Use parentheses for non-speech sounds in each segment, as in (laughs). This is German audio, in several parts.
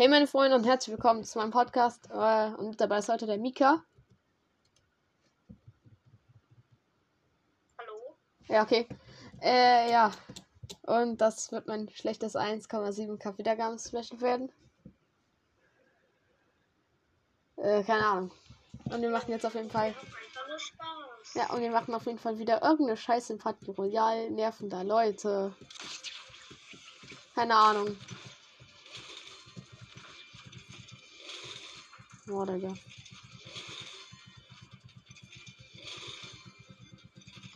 Hey meine Freunde und herzlich willkommen zu meinem Podcast. Äh, und dabei ist heute der Mika. Hallo? Ja, okay. Äh, ja. Und das wird mein schlechtes 1,7k Wiedergaben-Special werden. Äh, keine Ahnung. Und wir machen jetzt auf jeden Fall. Ja, und wir machen auf jeden Fall wieder irgendeine Scheiße im Party Royal. Nerven da Leute. Keine Ahnung. Digga.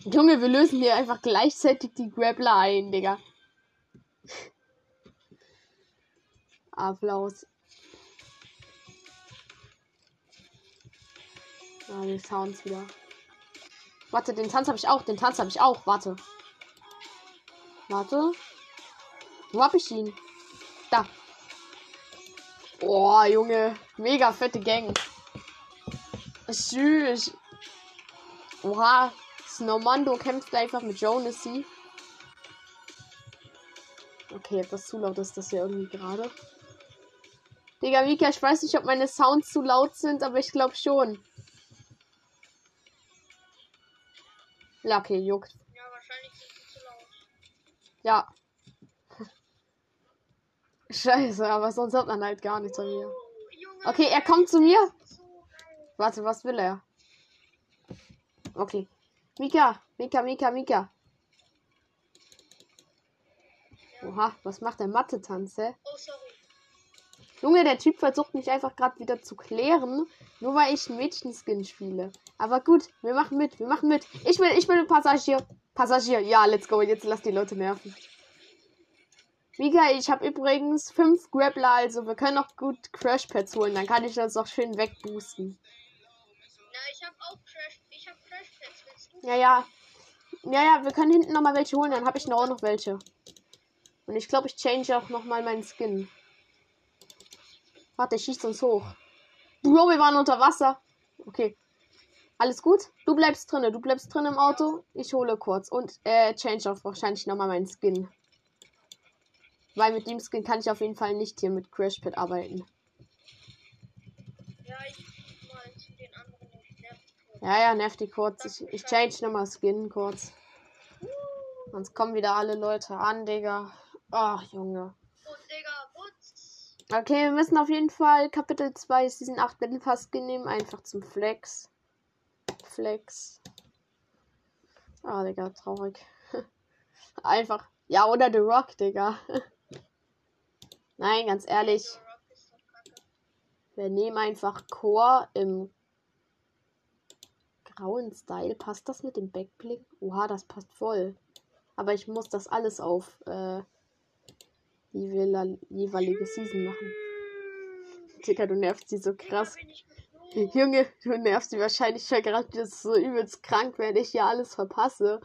Junge, wir lösen hier einfach gleichzeitig die Grappler ein, Digga. (laughs) Applaus. Ah, die Sounds wieder. Warte, den Tanz habe ich auch. Den Tanz habe ich auch. Warte. Warte. Wo hab ich ihn? Da. Oh, Junge. Mega fette Gang. Süß. Oha. Snowmando kämpft einfach mit Jonesy. Okay, etwas zu laut ist das hier irgendwie gerade. Digga, Mika, ich weiß nicht, ob meine Sounds zu laut sind, aber ich glaube schon. Ja, okay, juckt. Ja, wahrscheinlich sind sie zu laut. Ja. Scheiße, aber sonst hat man halt gar nichts von mir. Okay, er kommt zu mir. Warte, was will er? Okay. Mika, Mika, Mika, Mika. Oha, was macht der Mathe-Tanz, hä? Oh, sorry. Junge, der Typ versucht mich einfach gerade wieder zu klären, nur weil ich Mädchenskin spiele. Aber gut, wir machen mit, wir machen mit. Ich will, ich will ein Passagier. Passagier, ja, let's go. Jetzt lass die Leute nerven. Mika, ich habe übrigens fünf Grappler, also wir können noch gut Crash Pads holen. Dann kann ich das auch schön wegboosten. Na, ich hab auch Crash. Ich hab Crash Pads. Willst du? Ja, ja. Ja, ja, wir können hinten noch mal welche holen, dann habe ich noch auch noch welche. Und ich glaube, ich change auch noch mal meinen Skin. Warte, der schießt uns hoch. Bro, wir waren unter Wasser. Okay. Alles gut? Du bleibst drinne. Du bleibst drin im Auto. Ich hole kurz. Und äh, change auch wahrscheinlich noch mal meinen Skin. Weil mit dem Skin kann ich auf jeden Fall nicht hier mit Crash Pit arbeiten. Ja, ich guck mal zu den anderen. Nerv. Ja, ja, nervt die kurz. Ich, ich change noch mal Skin kurz. Sonst kommen wieder alle Leute an, Digga. Ach, Junge. Okay, wir müssen auf jeden Fall Kapitel 2 Season 8 Battle Pass nehmen. Einfach zum Flex. Flex. Ah, Digga, traurig. (laughs) Einfach. Ja, oder The Rock, Digga. (laughs) Nein, ganz ehrlich. Wir nehmen einfach Core im grauen Style. Passt das mit dem Backblick? Oha, das passt voll. Aber ich muss das alles auf äh, die jeweil- jeweilige Season machen. Digga, du nervst sie so krass. Junge, du nervst sie wahrscheinlich schon gerade wieder so übelst krank, wenn ich hier alles verpasse.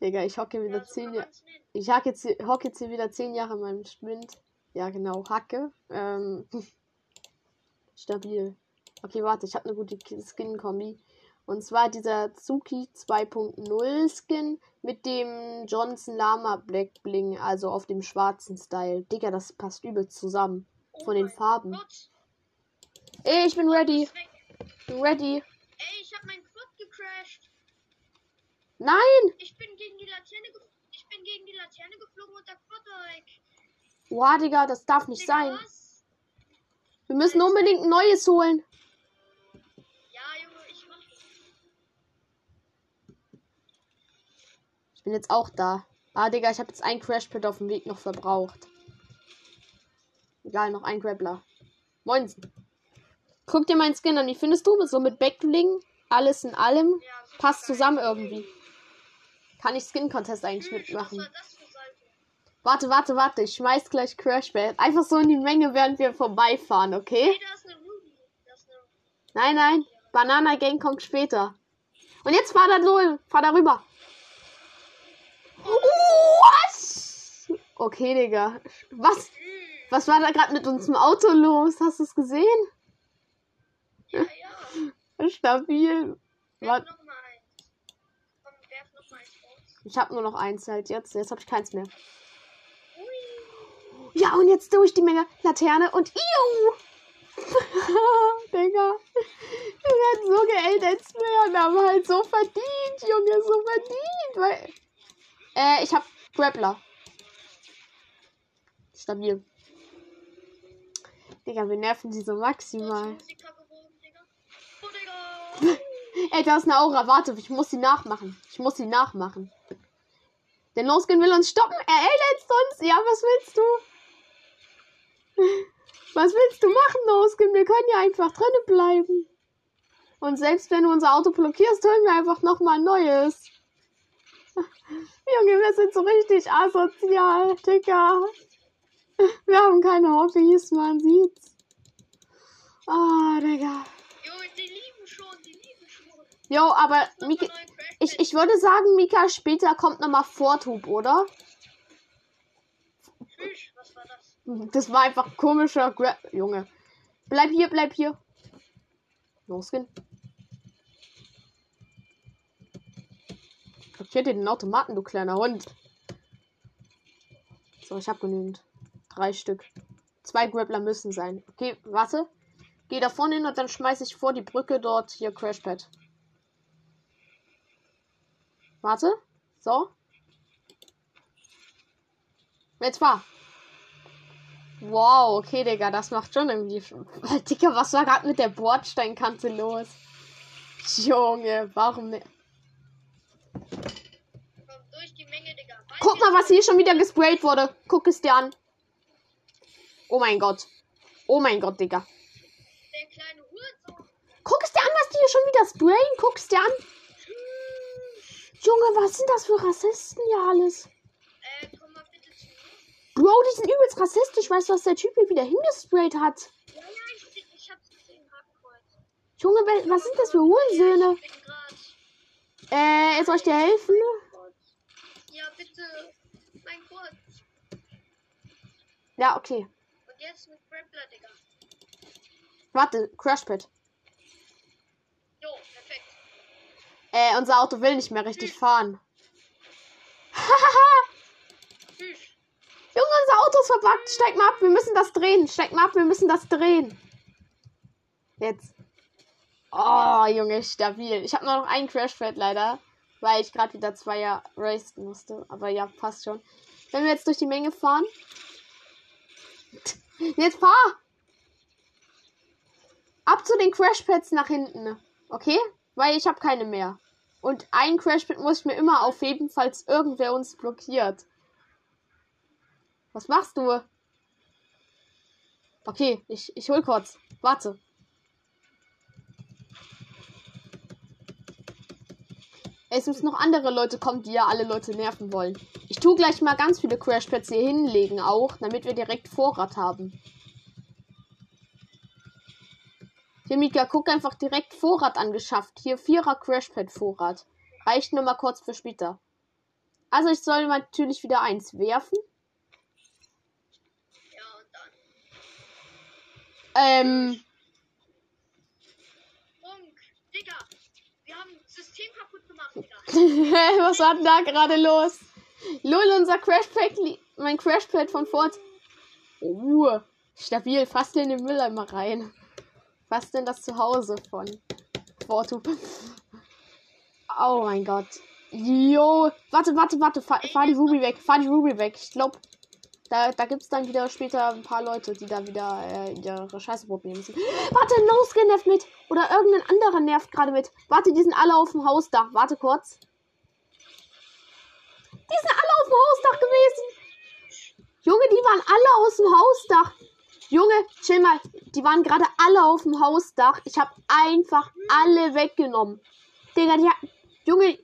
Digga, ich hocke wieder Ja, so zehn kann Jahre. Ich hacke jetzt, hocke jetzt hier wieder zehn Jahre in meinem Schwind. Ja, genau, Hacke. Ähm, (laughs) stabil. Okay, warte, ich habe eine gute Ki- Skin-Kombi. Und zwar dieser Tsuki 2.0 Skin mit dem Johnson Lama Black Bling, also auf dem schwarzen Style. Digga, das passt übel zusammen. Oh Von den Farben. Gott. Ey, ich bin ready. Bin ready. Ey, ich hab mein Quad gecrashed. Nein! Ich bin gegen die Laterne ge ich bin gegen die Laterne geflogen und der weg. Boah, Digga, das darf nicht Digga, sein. was? Wir müssen unbedingt ein neues holen. Ja, Junge, ich mach. Ich bin jetzt auch da. Ah, Digga, ich habe jetzt ein Crashpad auf dem Weg noch verbraucht. Egal, noch ein Grappler. Moinsen. Guck dir meinen Skin an. Wie findest du? So mit Backbling, alles in allem. Ja, Passt zusammen irgendwie. Kann ich Skin-Contest eigentlich Tschüss, mitmachen? Warte, warte, warte. Ich schmeiß gleich Crashpad. Einfach so in die Menge, während wir vorbeifahren, okay? Hey, Nein, nein. Banana Gang kommt später. Und jetzt fahr da so, fahr da rüber. What? Okay, Digga. Was? Was war da gerade mit unserem Auto los? Hast du es gesehen? Ja, ja. (laughs) Stabil. Warte, noch mal eins. Komm, werf noch mal eins raus. Ich habe nur noch eins halt jetzt. Jetzt habe ich keins mehr. Ja, und jetzt durch die Menge. Laterne und Iu. (laughs) Digga. Wir werden so geeltet werden, aber halt so verdient, Junge, so verdient. Weil... Äh, ich hab Grappler. Stabil. Digga, wir nerven sie so maximal. Oh, Digga. (laughs) Ey, da ist eine Aura. Warte, ich muss sie nachmachen. Ich muss sie nachmachen. Der No-Skin will uns stoppen. Er erletzt uns. Ja, was willst du? (laughs) Was willst du machen, No-Skin? Wir können ja einfach drinnen bleiben. Und selbst wenn du unser Auto blockierst, holen wir einfach nochmal ein neues. (laughs) Junge, wir sind so richtig asozial, Digga. (laughs) Wir haben keine Hobbys, man sieht's. Ah, Digga. Junge, die lieben schon, die lieben schon. Jo, aber Mika, ich, ich würde sagen, Mika, später kommt nochmal Vortub, oder? Was war das? Das war einfach komischer Gra Junge. Bleib hier, bleib hier. Losgehen. Blockiert den Automaten, du kleiner Hund. So, ich hab genügend. Drei Stück. Zwei Grappler müssen sein. Okay, warte. Geh da vorne hin und dann schmeiß ich vor die Brücke dort hier Crashpad. Warte. So. Jetzt fahr. Wow, okay, Digga, das macht schon irgendwie. (laughs) Digga, was war gerade mit der Bordsteinkante los? Junge, warum ne? Komm durch die Menge, Guck mal, was hier schon wieder gesprayt wurde. Guck es dir an. Oh mein Gott. Oh mein Gott, Digga. Der kleine. Guck es dir an, was die hier schon wieder sprayen. Guck es dir an. Junge, was sind das für Rassisten hier alles? Äh, komm mal bitte zu mir. Bro, die sind übelst rassistisch. Weißt du, was der Typ hier wieder hingesprayt hat? Ja, ja, ich, ich hab's gesehen. Junge, was sind das für Hurensöhne? Ich bin grad. Äh, soll ich dir helfen? Ja, bitte. Mein Gott. Ja, okay. Und jetzt mit Grappler, Digga. Warte, Crashpad. Jo, perfekt. Äh, unser Auto will nicht mehr richtig fahren. (laughs) Junge, unser Auto ist verbuggt. Steig mal ab, wir müssen das drehen. Steig mal ab, wir müssen das drehen. Jetzt. Oh, Junge, stabil. Ich habe nur noch einen Crashpad leider, weil ich gerade wieder Zweier racen musste. Aber ja, passt schon. Wenn wir jetzt durch die Menge fahren. (laughs) Jetzt fahr! Ab zu den Crashpads nach hinten. Okay? Weil ich habe keine mehr. Und ein Crashpad muss ich mir immer aufheben, falls irgendwer uns blockiert. Was machst du? Okay, ich, ich hol kurz. Warte. Es müssen noch andere Leute kommen, die ja alle Leute nerven wollen. Ich tue gleich mal ganz viele Crashpads hier hinlegen auch, damit wir direkt Vorrat haben. Mika, guck einfach direkt Vorrat angeschafft. Hier vierer Crashpad-Vorrat. Reicht nur mal kurz für später. Also ich soll natürlich wieder eins werfen. Ja, und dann. Ähm, Funk. Digga. Wir haben das System kaputt gemacht, Digga. (laughs) was war denn da gerade los? Lul, unser Crashpad, mein Crashpad von Ford. Oh, stabil, fast in den Mülleimer rein. Was denn das Zuhause von Ford? (laughs) Oh mein Gott. Jo, warte, warte, warte, fahr, fahr die Ruby weg, fahr die Ruby weg. Ich glaube, da, da gibt es dann wieder später ein paar Leute, die da wieder äh, ihre Scheiße probieren müssen. (gasps) Warte, No Skin nervt mit. Oder irgendein anderer nervt gerade mit. Warte, die sind alle auf dem Hausdach. Warte kurz. Die sind alle auf dem Hausdach gewesen. Junge, die waren alle aus dem Hausdach. Junge, chill mal. Die waren gerade alle auf dem Hausdach. Ich habe einfach alle weggenommen. Digga, die ha- Junge,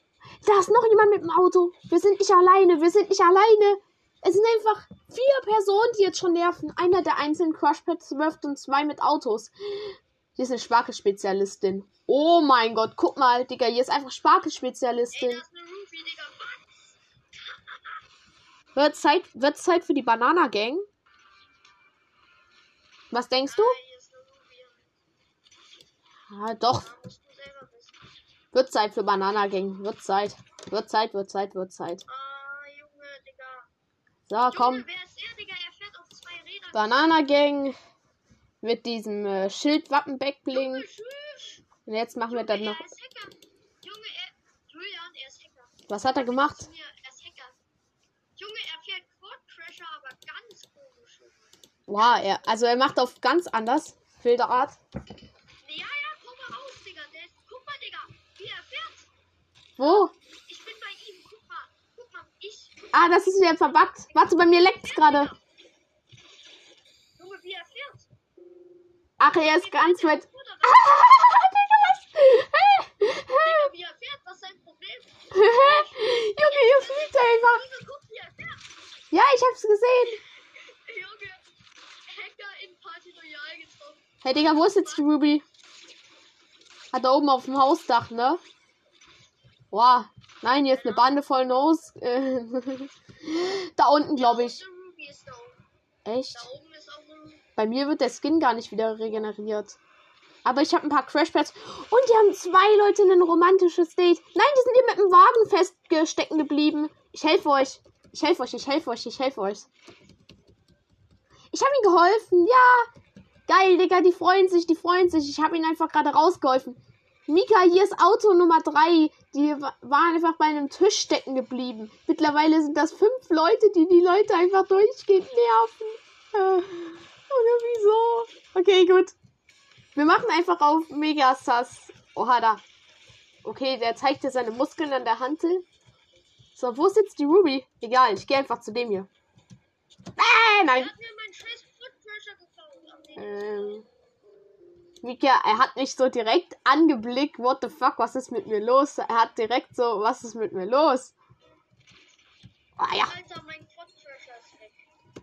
da ist noch jemand mit dem Auto. Wir sind nicht alleine. Wir sind nicht alleine. Es sind einfach vier Personen, die jetzt schon nerven. Einer der einzelnen Crushpads wirft und zwei mit Autos. Hier ist eine Sparkelspezialistin. Oh mein Gott, guck mal, Digga, hier ist einfach Ey, Sparkelspezialistin. eine Ruby, Digga. Wird Zeit, wird Zeit für die Banana Gang? Was denkst du? Ah, doch. Wird Zeit für Banana Gang. Wird Zeit. Wird Zeit, wird Zeit, wird Zeit. Ah, Junge, Digga. So, komm. Banana Gang mit diesem äh, Schildwappen Backbling. Und jetzt machen wir dann noch. Was hat er gemacht? Junge, er fährt Quad Crasher, aber ganz. Wow, er, also er macht auf ganz anders. Wilde Art. Ja, ja, komm mal raus, Digga. Der ist, guck mal, Digga, wie er fährt. Wo? Ich bin bei ihm. Guck mal. Guck mal, ich. Ah, das ist wieder verbuggt. Warte, bei mir leckt's gerade. Junge, wie er fährt. Ach, er ist ganz weit. (laughs) Digga, wie er fährt, was ist sein Problem? (laughs) Junge, ihr fliegt einfach. Guck. Ja, ich hab's gesehen. Junge, Hacker in Party Royale getroffen. Hey, Digga, wo ist jetzt die Ruby? Hat da oben auf dem Hausdach, ne? Wow. Nein, hier ist eine Bande voll Nose. (laughs) Da unten, glaube ich. Echt? Bei mir wird der Skin gar nicht wieder regeneriert. Aber ich habe ein paar Crashpads. Und die haben zwei Leute in ein romantisches Date. Nein, die sind hier mit dem Wagen festgestecken geblieben. Ich helfe euch. Ich helfe euch, ich helfe euch, ich helfe euch. Ich habe ihnen geholfen, ja. Geil, Digga, die freuen sich, die freuen sich. Ich habe ihnen einfach gerade rausgeholfen. Mika, hier ist Auto Nummer 3. Die wa- waren einfach bei einem Tisch stecken geblieben. Mittlerweile sind das fünf Leute, die die Leute einfach durchgehend nerven. Äh, oder wieso? Okay, gut. Wir machen einfach auf Mega Sass. Oha, da. Okay, der zeigt dir seine Muskeln an der Hantel. So, wo ist jetzt die Ruby? Egal, ich gehe einfach zu dem hier. Äh, nein. hat mir meinen scheiß Ähm. Mika, er hat mich so direkt angeblickt. What the fuck, was ist mit mir los? Er hat direkt so, was ist mit mir los? Ah ja.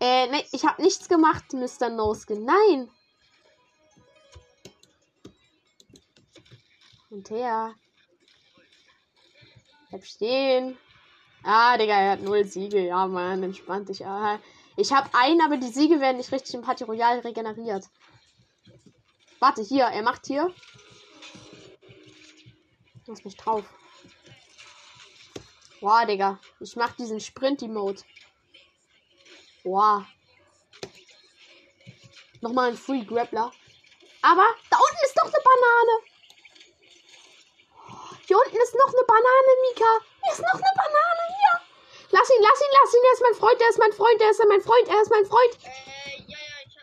Äh, nee, ich habe nichts gemacht, Mr. Noskin. Nein. Und her. Bleib stehen. Ah, Digga, er hat null Siege. Ja, Mann, entspannt dich. Ah, ich habe einen, aber die Siege werden nicht richtig im Party Royale regeneriert. Warte, hier, er macht hier. Lass mich drauf. Wow, Digga. Ich mach diesen Sprint-Emote. Wow. Nochmal ein Free Grappler. Aber da unten ist noch eine Banane. Hier unten ist noch eine Banane, Mika. Hier ist noch eine Banane. Lass ihn, lass ihn, lass ihn. Er ist mein Freund, er ist mein Freund, er ist mein Freund, er ist mein Freund. Äh.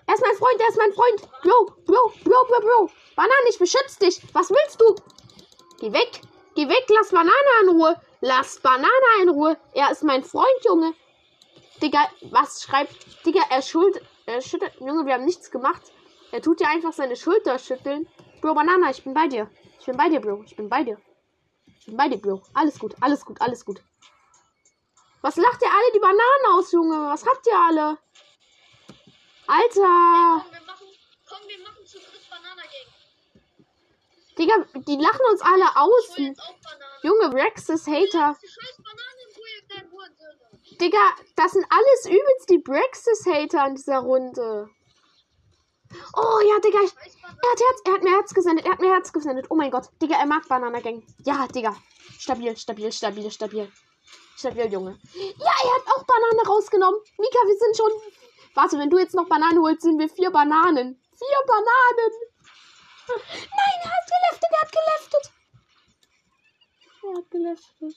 Er ist mein Freund, er ist mein Freund. Bro, Bro, Bro, Bro, Bro. Banane, ich beschütze dich. Was willst du? Geh weg. Geh weg, lass Banane in Ruhe. Lass Banane in Ruhe. Er ist mein Freund, Junge. Digga, was schreibt. Digga, er schuld. Er schüttelt. Junge, wir haben nichts gemacht. Er tut dir einfach seine Schulter schütteln. Bro, Banana, ich bin bei dir. Ich bin bei dir, Bro. Ich bin bei dir. Ich bin bei dir, Bro. Alles gut, alles gut, alles gut. Was lacht ihr alle die Bananen aus, Junge? Was habt ihr alle? Alter. Komm, wir machen, komm, wir machen zu dritt Banana Gang. Digga, die lachen uns alle aus. Junge, Rex ist Hater. Digga, das sind alles übelst die Brexis-Hater in dieser Runde. Oh ja, Digga, ich, er, hat Herz, er hat mir Herz gesendet, er hat mir Herz gesendet. Oh mein Gott, Digga, er mag Banana Gang. Ja, Digga. Stabil, stabil, stabil, stabil. Stabil, Junge. Ja, er hat auch Banane rausgenommen. Mika, wir sind schon. Warte, wenn du jetzt noch Banane holst, sind wir vier Bananen. Vier Bananen. Nein, er hat geleftet, er hat geleftet. Er hat geleftet.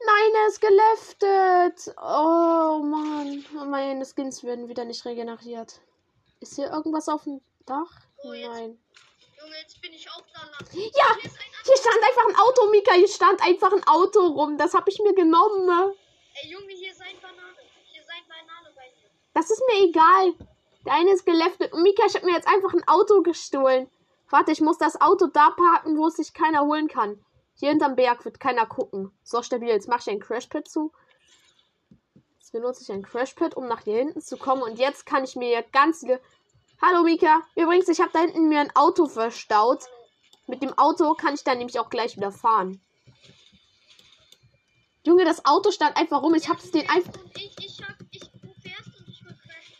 Nein, er ist geleftet. Oh Mann. Meine Skins werden wieder nicht regeneriert. Ist hier irgendwas auf dem Dach? Oh, jetzt- Nein. Junge, jetzt bin ich auch da lang. Ja, Hier stand einfach ein Auto, Mika. Hier stand einfach ein Auto rum. Das habe ich mir genommen. Ne? Ey, Junge, hier ist ein Banane. Hier ist ein Banane bei mir. Das ist mir egal. Der eine ist geleftet. Und Mika, ich habe mir jetzt einfach ein Auto gestohlen. Warte, ich muss das Auto da parken, wo es sich keiner holen kann. Hier hinterm Berg wird keiner gucken. So stabil. Jetzt mache ich ein Crashpad zu. Jetzt benutze ich ein Crashpad, um nach hier hinten zu kommen. Und jetzt kann ich mir ganz. Hallo Mika. Übrigens, ich habe da hinten mir ein Auto verstaut. Mit dem Auto kann ich dann nämlich auch gleich wieder fahren. Junge, das Auto stand einfach rum. Ich hab's den einfach. Ich, ich hab, ich, du fährst und ich will Crash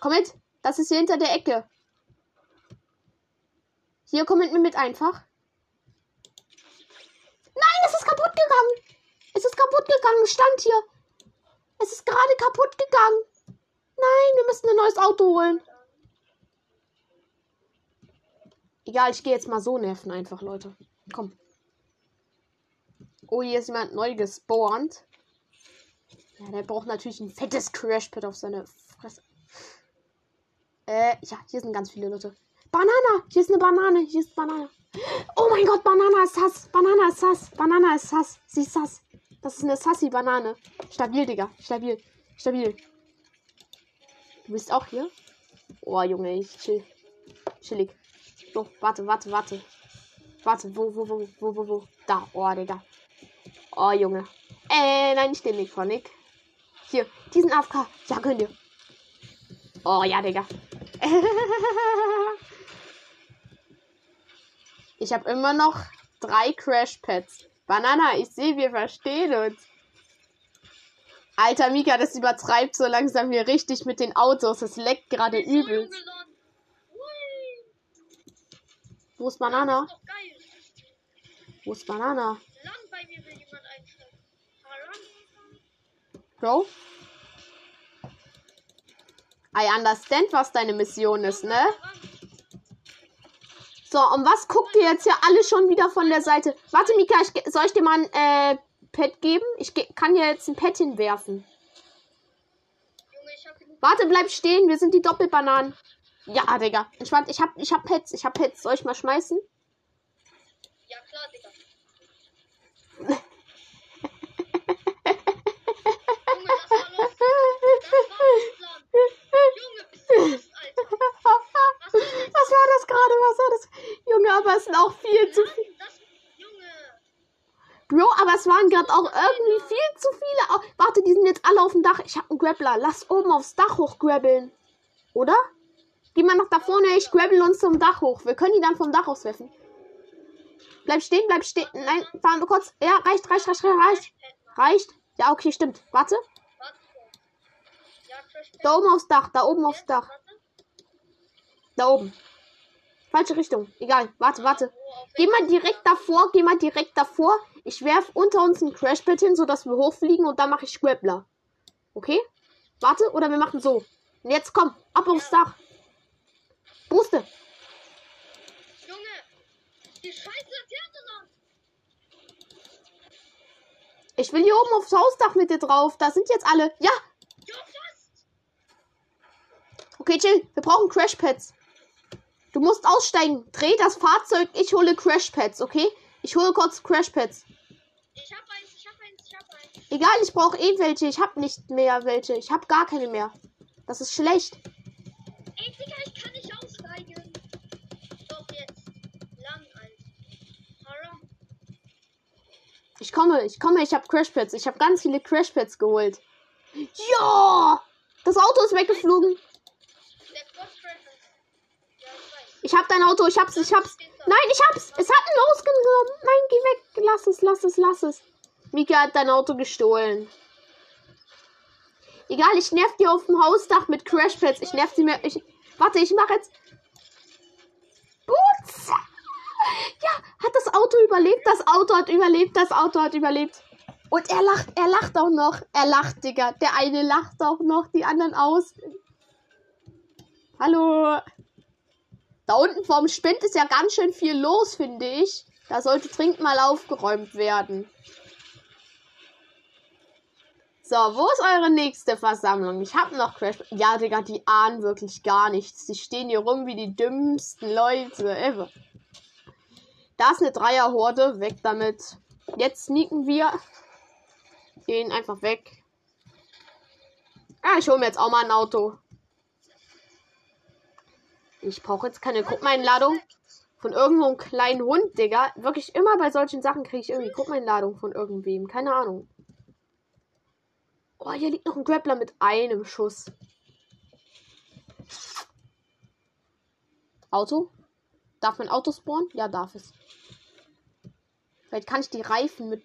Komm mit. Das ist hier hinter der Ecke. Hier, komm mit mir mit einfach. Nein, es ist kaputt gegangen. Es ist kaputt gegangen. Stand hier. Es ist gerade kaputt gegangen. Nein, wir müssen ein neues Auto holen. Egal, ich gehe jetzt mal so nerven einfach, Leute. Komm. Oh, hier ist jemand neu gespawnt. Ja, der braucht natürlich ein fettes Crashpad auf seine Fresse. Äh, ja, hier sind ganz viele Leute. Banana! Hier ist eine Banane. Hier ist Banane. Oh mein Gott, Banana ist Sass. Banana ist Sass. Banana ist Sass. Sie ist Sass. Das ist eine Sassi-Banane. Stabil, Digga. Stabil. Stabil. Du bist auch hier? Oh, Junge, ich chill. Chillig. So, warte, warte, warte. Warte, wo, wo, wo, wo, wo, wo? Da, oh, Digga. Oh, Junge. Äh, nein, ich nehme nicht von Nick. Hier, diesen AFK. Ja, könnt ihr. Oh, ja, Digga. (laughs) ich habe immer noch drei Crash-Pads. Banana, ich sehe, wir verstehen uns. Alter, Mika, das übertreibt so langsam hier richtig mit den Autos. Es leckt gerade übel. Wo ist Banana? Wo ist Banana? Bro? I understand, was deine Mission ist, ne? So, und was guckt ihr jetzt hier alle schon wieder von der Seite? Warte, Mika, ich, soll ich dir mal ein äh, Pet geben? Ich kann dir jetzt ein Pet hinwerfen. Warte, bleib stehen, wir sind die Doppelbananen. Ja, Digga. Entspannt, ich hab, ich hab Pets, ich hab Pets. Soll ich mal schmeißen? Ja, klar, Digga. Was war das gerade? Was war das? Junge, aber es sind auch viel zu viele. Bro, aber es waren gerade auch irgendwie viel zu viele. Warte, die sind jetzt alle auf dem Dach. Ich habe einen Grappler. Lass oben aufs Dach hochgrabbeln. Oder? Geh mal noch da vorne. Ich grabbel uns zum Dach hoch. Wir können die dann vom Dach auswerfen. Bleib stehen, bleib stehen. Nein, fahren wir kurz. Ja, reicht, reicht, reicht, reicht. Reicht. Ja, okay, stimmt. Warte. Da oben aufs Dach, da oben aufs Dach. Da oben. Falsche Richtung. Egal. Warte, warte. Geh mal direkt davor, geh mal direkt davor. Ich werf unter uns ein Crashpad hin, sodass wir hochfliegen und dann mache ich Grappler. Okay? Warte, oder wir machen so. Und jetzt komm, ab aufs Dach. Booste. Junge, die scheiß Laterne Ich will hier oben aufs Hausdach mit dir drauf. Da sind jetzt alle. Ja, Okay, chill. Wir brauchen Crashpads. Du musst aussteigen. Dreh das Fahrzeug. Ich hole Crashpads, okay? Ich hole kurz Crashpads. Ich hab eins, ich hab eins, ich hab eins. Egal, ich brauche eh welche. Ich hab nicht mehr welche. Ich hab gar keine mehr. Das ist schlecht. Ey, Digga, ich kann nicht aussteigen. Doch jetzt. Lang, Alter. Ich komme, ich komme, ich hab Crashpads. Ich hab ganz viele Crashpads geholt. Ja! Das Auto ist weggeflogen. Ich hab dein Auto, ich hab's, ich hab's. Nein, ich hab's. Es hat einen losgenommen. Nein, geh weg. Lass es, lass es, lass es. Mika hat dein Auto gestohlen. Egal, ich nerv dir auf dem Hausdach mit Crashpads. Ich nerv sie mir. Ich, warte, ich mach jetzt. Boots! Ja, hat das Auto überlebt? Das Auto hat überlebt. Das Auto hat überlebt. Und er lacht, er lacht auch noch. Er lacht, Digga. Der eine lacht auch noch, die anderen aus. Hallo. Da unten vorm Spind ist ja ganz schön viel los, finde ich. Da sollte dringend mal aufgeräumt werden. So, wo ist eure nächste Versammlung? Ich habe noch Crash. Ja, Digga, die ahnen wirklich gar nichts. Die stehen hier rum wie die dümmsten Leute ever. Da ist eine Dreierhorde. Weg damit. Jetzt sneaken wir. Gehen einfach weg. Ja, ich hole mir jetzt auch mal ein Auto. Ich brauche jetzt keine Gruppeneinladung von irgendwo einem kleinen Hund, Digga. Wirklich immer bei solchen Sachen kriege ich irgendwie Gruppeneinladung von irgendwem. Keine Ahnung. Oh, hier liegt noch ein Grappler mit einem Schuss. Auto? Darf mein Auto spawnen? Ja, darf es. Vielleicht kann ich die Reifen mit.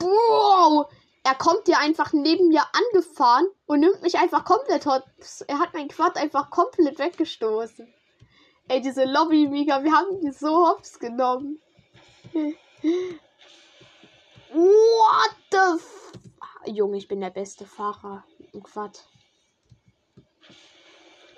Wow! Er kommt hier einfach neben mir angefahren und nimmt mich einfach komplett hops. Er hat mein Quad einfach komplett weggestoßen. Ey, diese Lobby, Mega, wir haben die so hops genommen. What the f Junge, ich bin der beste Fahrer im Quad.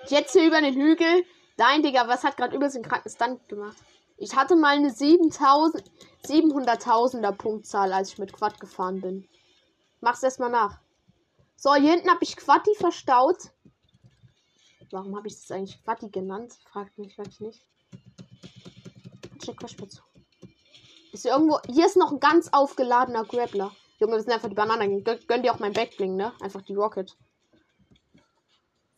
Jetzt hier über den Hügel. Nein, Digga, was hat gerade übelst den kranken Stunt gemacht? Ich hatte mal eine 7000, 700.000er Punktzahl, als ich mit Quad gefahren bin. Mach's erstmal nach. So, hier hinten habe ich Quatti verstaut. Warum habe ich das eigentlich Quatti genannt? Fragt mich wirklich nicht. Check Crashpad Ist hier irgendwo. Hier ist noch ein ganz aufgeladener Grappler. Junge, das sind einfach die Bananen. Gön, gönn dir auch mein Backbling, ne? Einfach die Rocket.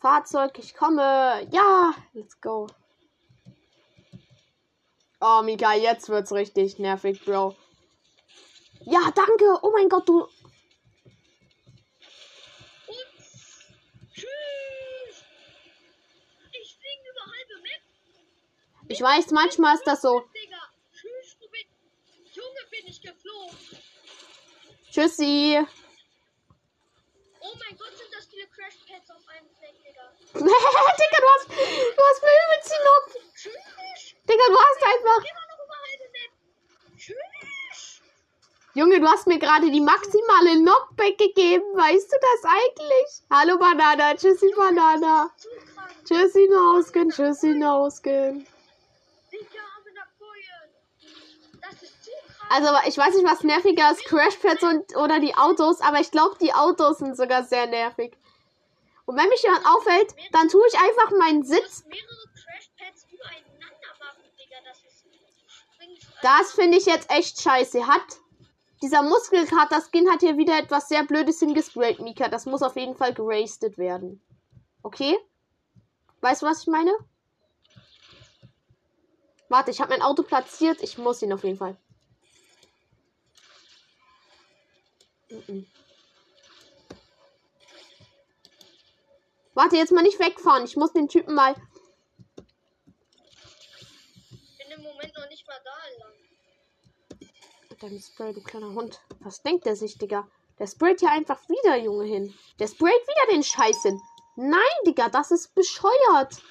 Fahrzeug, ich komme. Ja, let's go. Oh, Mika, jetzt wird's richtig nervig, Bro. Ja, danke. Oh mein Gott, du. Ich weiß, manchmal ist das so. Tschüssi. Oh mein Gott, (laughs) Digga. Du hast, du hast mir übelst die. Digga, du hast einfach. Junge, du hast mir gerade die maximale Knockback gegeben. Weißt du das eigentlich? Hallo Banana. Tschüssi Banana. Tschüssi Noskin. Tschüssi krank. Also, ich weiß nicht, was nerviger ist, Crashpads und, oder die Autos, aber ich glaube, die Autos sind sogar sehr nervig. Und wenn mich jemand auffällt, dann tue ich einfach meinen Sitz. Das finde ich jetzt echt scheiße. Hat dieser Muskelkater-Skin hat hier wieder etwas sehr Blödes hingesprayt, Mika. Das muss auf jeden Fall gerastet werden. Okay? Weißt du, was ich meine? Warte, ich habe mein Auto platziert. Ich muss ihn auf jeden Fall. Mhm. Warte, jetzt mal nicht wegfahren. Ich muss den Typen mal. Ich bin im Moment noch nicht mal da lang. Dein Spray, du kleiner Hund. Was denkt der sich, Digga? Der sprayt hier einfach wieder, Junge, hin. Der sprayt wieder den Scheiß hin. Nein, Digga, das ist bescheuert.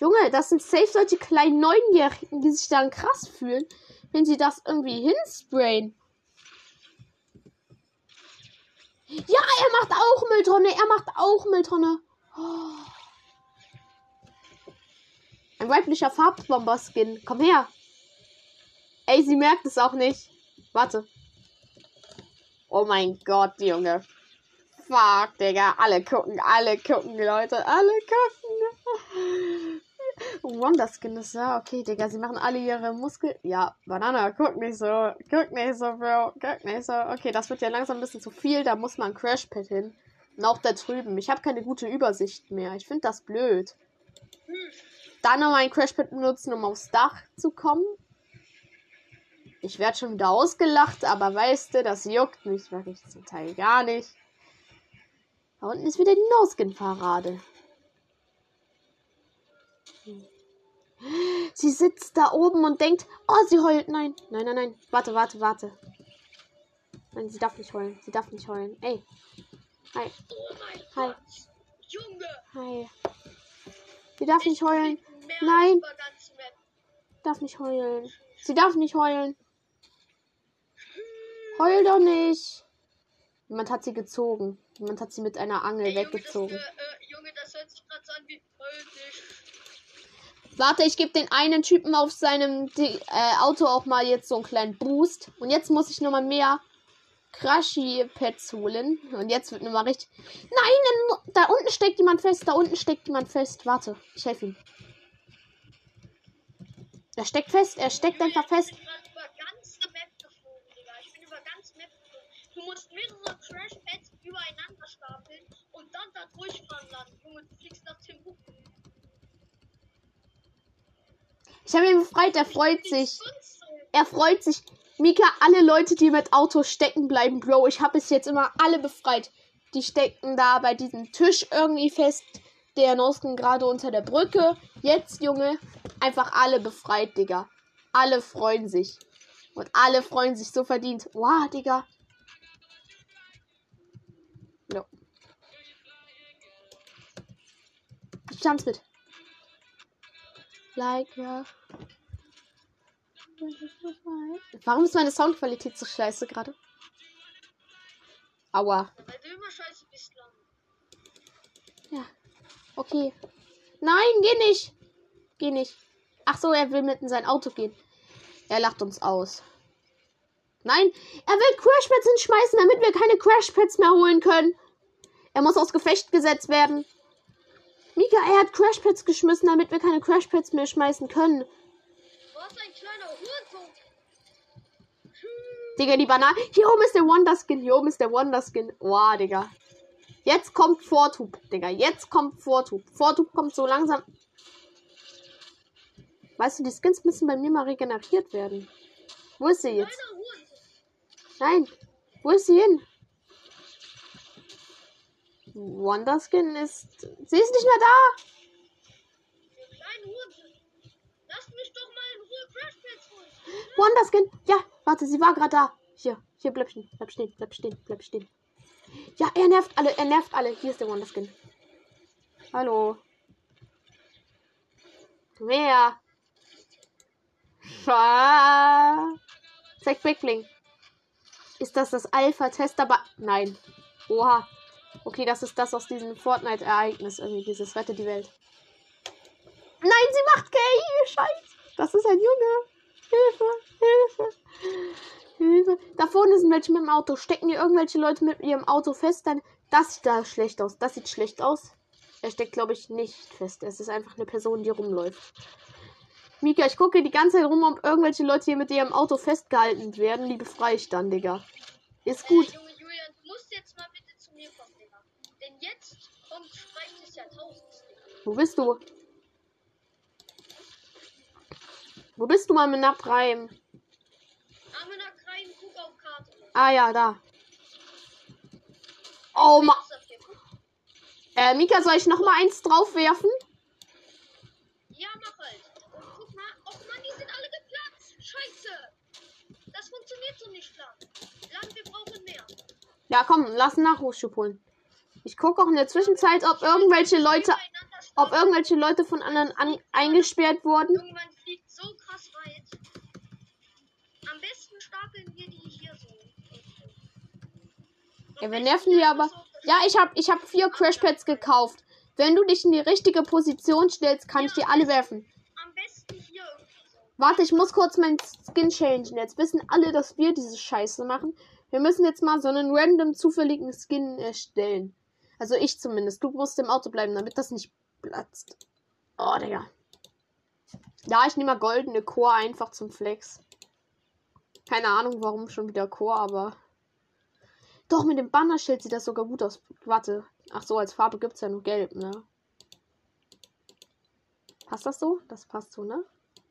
Junge, das sind safe solche kleinen Neunjährigen, die sich dann krass fühlen, wenn sie das irgendwie hinsprayen. Ja, er macht auch Mülltonne. Er macht auch Mülltonne. Oh. Ein weiblicher Farbbomber-Skin. Komm her. Ey, sie merkt es auch nicht. Warte. Oh mein Gott, Junge. Fuck, Digga. Alle gucken, alle gucken, Leute. Alle gucken. Wonderskin ist ja okay, Digga. Sie machen alle ihre Muskeln. Ja, Banana, guck nicht so. Guck nicht so, Bro. Guck nicht so. Okay, das wird ja langsam ein bisschen zu viel. Da muss man Crashpad hin. Und auch da drüben. Ich habe keine gute Übersicht mehr. Ich finde das blöd. Dann noch ein Crashpad benutzen, um aufs Dach zu kommen. Ich werde schon wieder ausgelacht, aber weißt du, das juckt mich wirklich zum Teil gar nicht. Da unten ist wieder die No-Skin-Parade. Sie sitzt da oben und denkt, oh, sie heult. Nein, nein, nein, nein. Warte, warte, warte. Nein, sie darf nicht heulen. Sie darf nicht heulen. Ey. Hi, Oh Hi. Gott. Junge. hi. Sie darf nicht heulen. Nein. Darf nicht heulen. Sie darf nicht heulen. Heul doch nicht. Jemand hat sie gezogen. Jemand hat sie mit einer Angel Ey, Junge, das, äh, weggezogen. äh, Junge, das hört sich gerade so an wie heul nicht. Warte, ich gebe den einen Typen auf seinem äh, Auto auch mal jetzt so einen kleinen Boost. Und jetzt muss ich nochmal mehr Crashy-Pets holen. Und jetzt wird nochmal richtig. Nein, da unten steckt jemand fest. Da unten steckt jemand fest. Warte, ich helfe ihm. Er steckt fest. Er steckt einfach ich fest. bin gerade über ganz Map geflogen, Digga. Ich bin über ganz Map geflogen. Du musst mehrere Crashpads übereinander stapeln und dann da durchfahren lassen. Junge, du fliegst nach Timbuktu. Ich habe ihn befreit. Er freut sich. Er freut sich. Mika, alle Leute, die mit Autos stecken bleiben, Bro. Ich habe es jetzt immer alle befreit. Die stecken da bei diesem Tisch irgendwie fest. Der Nosken gerade unter der Brücke. Jetzt, Junge, einfach alle befreit, Digga. Alle freuen sich. Und alle freuen sich so verdient. Wow, Digga. No. Ich tanz mit. Like, ja. Warum ist meine Soundqualität so scheiße gerade? Aua. Ja, weil du immer scheiße bist. Ja. Okay. Nein, geh nicht. Geh nicht. Ach so, er will mit in sein Auto gehen. Er lacht uns aus. Nein, er will Crashpads hinschmeißen, damit wir keine Crashpads mehr holen können. Er muss aus Gefecht gesetzt werden. Mika, er hat Crashpads geschmissen, damit wir keine Crashpads mehr schmeißen können. Was ein kleiner Hurensohn. Digga, die Banane. Hier oben ist der Wonder-Skin. Hier oben ist der Wonder-Skin. Boah, Digga. Jetzt kommt Vortub, Digga. Jetzt kommt Vortub. Vortub kommt so langsam. Weißt du, die Skins müssen bei mir mal regeneriert werden. Wo ist sie jetzt? Nein. Wo ist sie hin? Wonder-Skin ist. Sie ist nicht mehr da. Lasst mich doch mal in Ruhe Crashpads holen. Wonder-Skin. Ja, warte, sie war gerade da. Hier, hier, bleib stehen. Bleib stehen, bleib stehen, bleib stehen. Ja, er nervt alle, er nervt alle. Hier ist der Wonder-Skin. Hallo. Wer? Ah. Zack Brickling. Ist das das Alpha-Tester? Nein. Oha. Okay, das ist das aus diesem Fortnite-Ereignis. Irgendwie dieses Rette die Welt. Nein, sie macht gay. Scheiße. Das ist ein Junge. Hilfe, Hilfe. Hilfe. Da vorne sind welche mit dem Auto. Stecken hier irgendwelche Leute mit ihrem Auto fest? Dann. Das sieht da schlecht aus. Das sieht schlecht aus. Er steckt, glaube ich, nicht fest. Es ist einfach eine Person, die rumläuft. Mika, ich gucke die ganze Zeit rum, ob irgendwelche Leute hier mit ihrem Auto festgehalten werden. Die befreie ich dann, Digga. Ist gut. Äh, Junge Julian, du musst jetzt mal bitte zu mir kommen, Digga. Denn jetzt kommt Streich des Jahrtausends, Digga. Wo bist du? Wo bist du mal mit Napreim? Amena Krein, guck auf Karte. Ah ja, da. Oh ma. Was habt ihr? Guck. Äh, Mika, soll ich noch mal eins draufwerfen? Ja, mach halt. Und guck mal. Och Mann, die sind alle geplatzt. Scheiße. Das funktioniert so nicht, Land. Land, wir brauchen mehr. Ja, komm, lass einen Nachwuchsschub holen. Ich gucke auch in der Zwischenzeit, ob irgendwelche Leute, ob irgendwelche Leute von anderen an, eingesperrt wurden. Irgendwann so krass weit. Am besten stapeln wir die hier so. Ja, wir nerven die aber. Ja, ich hab, ich hab vier Crashpads gekauft. Wenn du dich in die richtige Position stellst, kann ich dir alle werfen. Am besten hier irgendwie so. Warte, ich muss kurz meinen Skin changen. Jetzt wissen alle, dass wir diese Scheiße machen. Wir müssen jetzt mal so einen random zufälligen Skin erstellen. Also ich zumindest. Du musst im Auto bleiben, damit das nicht platzt. Oh, Digga. Ja, ich nehme mal goldene Core einfach zum Flex. Keine Ahnung, warum schon wieder Core, aber. Doch, mit dem Bannerschild sieht das sogar gut aus. Warte. Ach so, als Farbe gibt's ja nur gelb, ne? Passt das so? Das passt so, ne?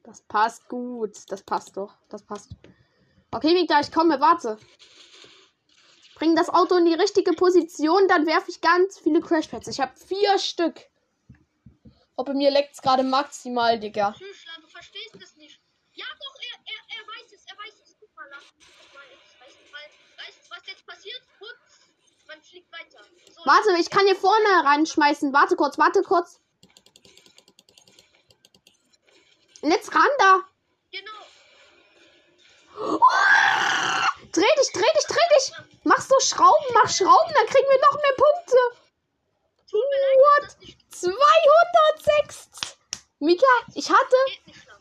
Das passt gut. Das passt doch. Das passt. Okay, Victor, ich komme. Warte. Bring das Auto in die richtige Position, dann werfe ich ganz viele Crashpads. Ich habe vier Stück. Ob bei mir leckt's gerade maximal, Digga. Tschüss, du verstehst es nicht. Ja, doch, er, er, er weiß es, er weiß es. Guck mal, Land. Guck mal, jetzt, weißt du, weißt was jetzt passiert? Putz. Man fliegt weiter. So, Warte, ich kann hier vorne reinschmeißen. Warte kurz, warte kurz. Let's ran da. Genau. Dreh dich, dreh dich, dreh dich. Mach so Schrauben, mach Schrauben, dann kriegen wir noch mehr Punkte. Tut mir leid, dass das nicht 206. Mika, ich hatte.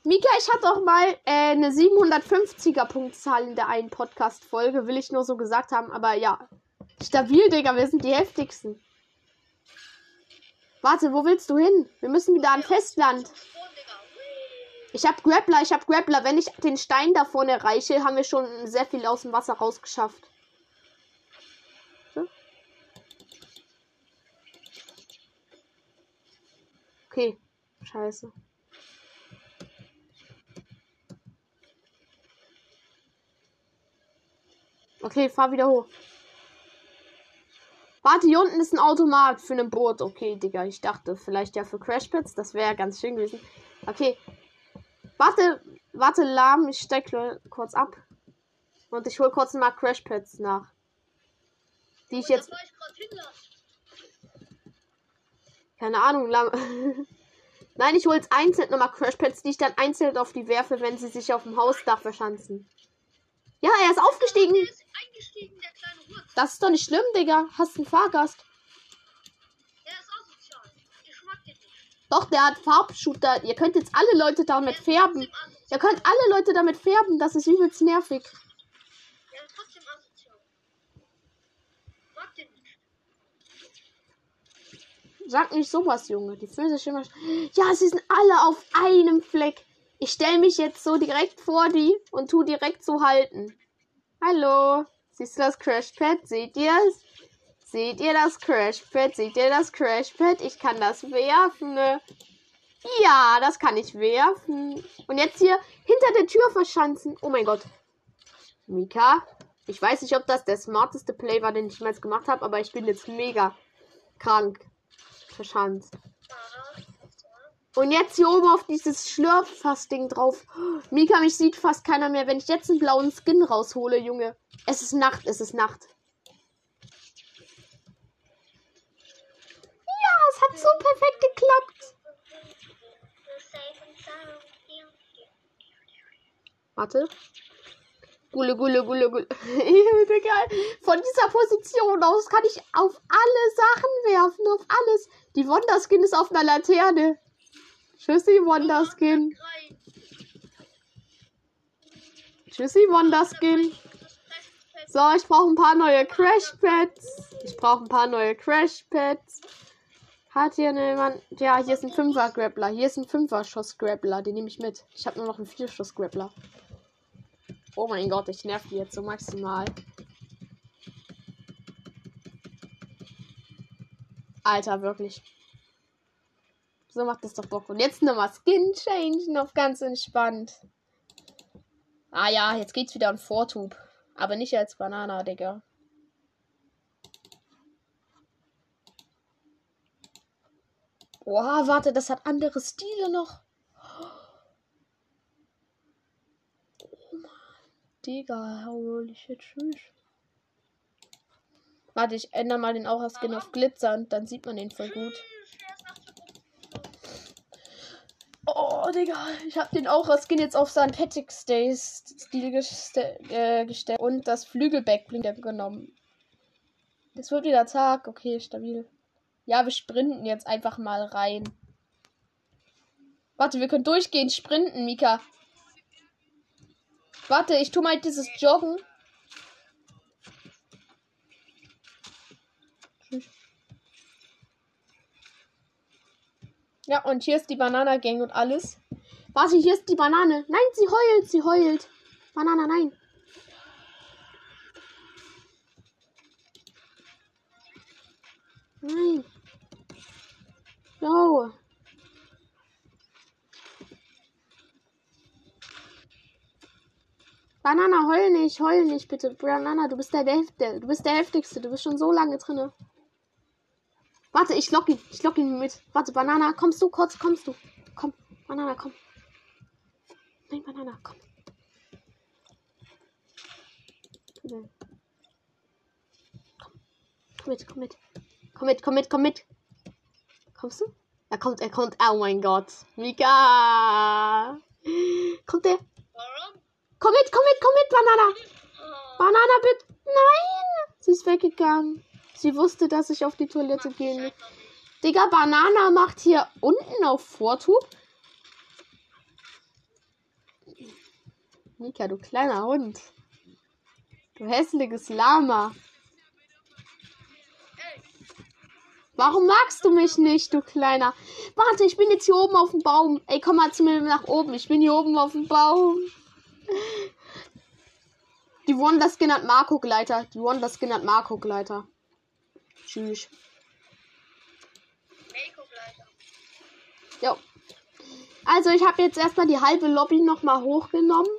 Mika, ich hatte auch mal äh, eine 750er Punktzahl in der einen Podcast-Folge, will ich nur so gesagt haben, aber ja. Stabil, Digga, wir sind die heftigsten. Warte, wo willst du hin? Wir müssen wieder an Festland. Ich hab Grappler, ich hab Grappler. Wenn ich den Stein da vorne erreiche, haben wir schon sehr viel aus dem Wasser rausgeschafft. Okay. Scheiße. Okay, fahr wieder hoch. Warte, hier unten ist ein Automat für ein Boot. Okay, Digga, ich dachte vielleicht ja für Crashpads. Das wäre ganz schön gewesen. Okay, Warte, warte, lahm, ich steig kurz ab. Und ich hol kurz mal Crashpads nach. Die ich jetzt, Da fahr ich grad hin, Land. Keine Ahnung. (laughs) Nein, ich hol jetzt einzeln nochmal Crashpads, die ich dann einzeln auf die werfe, wenn sie sich auf dem Hausdach verschanzen. Ja, er ist aufgestiegen. Der ist eingestiegen, der kleine Hurz. Das ist doch nicht schlimm, Digga. Hast einen Fahrgast. Der ist asozial. Ich mag den nicht. Doch, der hat Farbshooter. Ihr könnt jetzt alle Leute damit färben. Ihr könnt alle Leute damit färben. Das ist übelst nervig. Der ist trotzdem asozial. Mag den nicht. Sag nicht sowas, Junge. Die sich immer. Ja, sie sind alle auf einem Fleck. Ich stelle mich jetzt so direkt vor die und tu direkt so halten. Hallo. Siehst du das Crashpad? Seht ihr es? Seht ihr das Crashpad? Seht ihr das Crashpad? Ich kann das werfen. ne? Ja, das kann ich werfen. Und jetzt hier hinter der Tür verschanzen. Oh mein Gott. Mika, ich weiß nicht, ob das der smarteste Play war, den ich jemals gemacht habe, aber ich bin jetzt mega krank verschanzt. Und jetzt hier oben auf dieses Schlürffass-Ding drauf. Mika, mich sieht fast keiner mehr. Wenn ich jetzt einen blauen Skin raushole, Junge. Es ist Nacht, es ist Nacht. Ja, es hat so perfekt geklappt. Warte. Gulle, gulle, gulle, gulle. (laughs) Von dieser Position aus kann ich auf alle Sachen werfen. Auf alles. Die Wonderskin ist auf einer Laterne. Tschüssi, Wonderskin. Tschüssi, Wonderskin. So, ich brauche ein paar neue Crashpads. Ich brauche ein paar neue Crashpads. Hat hier jemand. Ja, hier ist ein Fünfer-Grappler. Hier ist ein Fünfer-Schuss-Grappler. Den nehme ich mit. Ich habe nur noch einen Vier-Schuss-Grappler. Oh mein Gott, ich nerv die jetzt so maximal. Alter, wirklich. So macht das doch Bock. Und jetzt nochmal Skin changen auf ganz entspannt. Ah ja, jetzt geht's wieder an Vortub. Aber nicht als Banana, Digga. Boah, warte, das hat andere Stile noch. Oh Mann. Digga, holy shit, tschüss. Warte, ich ändere mal den Aura-Skin auf Glitzer und dann sieht man den voll gut. Oh, Digga, ich habe den Aura-Skin jetzt auf St. Patrick's Day Stil geste äh, gestellt und das Flügelbackblinker genommen. Es wird wieder Tag, okay, stabil. Ja, wir sprinten jetzt einfach mal rein. Warte, wir können durchgehend sprinten, Mika. Warte, ich tu mal dieses Joggen. Ja, und hier ist die Banana-Gang und alles. Warte, hier ist die Banane. Nein, sie heult, sie heult. Banana, nein. Nein. No. Banana, heul nicht, heul nicht, bitte. Banana, du bist der, der, du bist der heftigste. Du bist schon so lange drinne. Warte, ich lock ihn. Ich lock ihn mit. Warte, Banana, kommst du kurz? Kommst du? Komm, Banana, komm. Nein, Banana, komm. Komm. Komm mit, komm mit. Komm mit, komm mit, komm mit. Kommst du? Er kommt, er kommt. Oh mein Gott. Mika. Kommt der? Warum? Komm mit, komm mit, komm mit, Banana. Oh, Banana, bitte. Nein. Sie ist weggegangen. Sie wusste, dass ich auf die Toilette gehen muss. Digga, Banana macht hier unten auf Vortub. Mika, du kleiner Hund. Du hässliches Lama. Warum magst du mich nicht, du kleiner? Warte, ich bin jetzt hier oben auf dem Baum. Ey, komm mal zu mir nach oben. Ich bin hier oben auf dem Baum. Die Wonder-Skin hat Marco-Gleiter. Die Wonder-Skin hat Marco-Gleiter. Tschüss. Jo. Also, ich habe jetzt erstmal die halbe Lobby nochmal hochgenommen.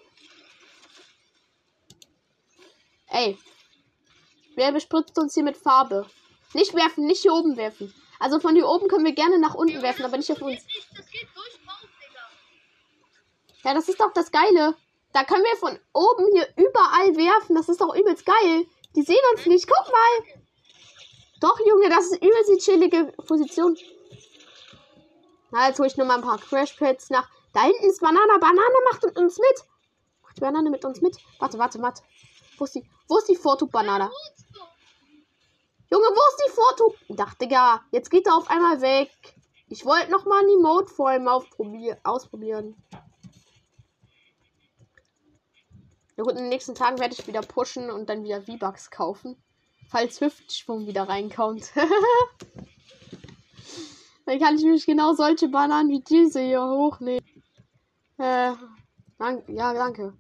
Ey. Wer bespritzt uns hier mit Farbe? Nicht werfen, nicht hier oben werfen. Also von hier oben können wir gerne nach unten werfen, aber nicht auf uns. Ja, das ist doch das Geile. Da können wir von oben hier überall werfen. Das ist doch übelst geil. Die sehen uns nicht. Guck mal. Doch, Junge, das ist übelst die chillige Position. Na, jetzt hole ich nur mal ein paar Crashpads nach. Da hinten ist Banana. Banana macht uns mit. Macht die Banane mit uns mit. Warte, warte, warte. Wo ist die? Wo ist die du? Junge, wo ist die? Ich dachte gar, jetzt geht er auf einmal weg. Ich wollte noch mal die Mode vor allem ausprobieren. Ja gut, in den nächsten Tagen werde ich wieder pushen und dann wieder V-Bucks kaufen. Falls Hüftschwung wieder reinkommt. (laughs) dann kann ich mich genau solche Bananen wie diese hier hochnehmen. Äh, dank, ja, danke.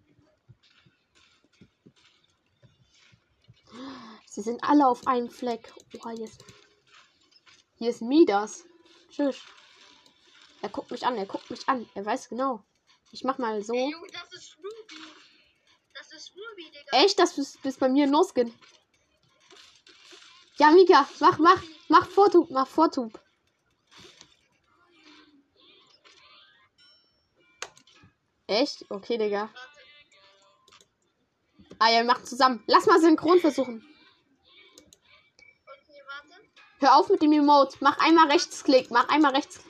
Sie sind alle auf einem Fleck. Oh, hier ist, hier ist Midas. Tschüss. Er guckt mich an, er guckt mich an. Er weiß genau. Ich mach mal so. Ey, Junge, das ist Ruby. Das ist Ruby, Digga. Echt? Das ist, ist bei mir no Skin. Ja, Mika, mach, mach, mach Vortub, mach Vortub. Echt? Okay, Digga. Ah, ja, wir machen zusammen. Lass mal synchron versuchen. Hör auf mit dem Emote. Mach einmal Rechtsklick. Mach einmal rechts.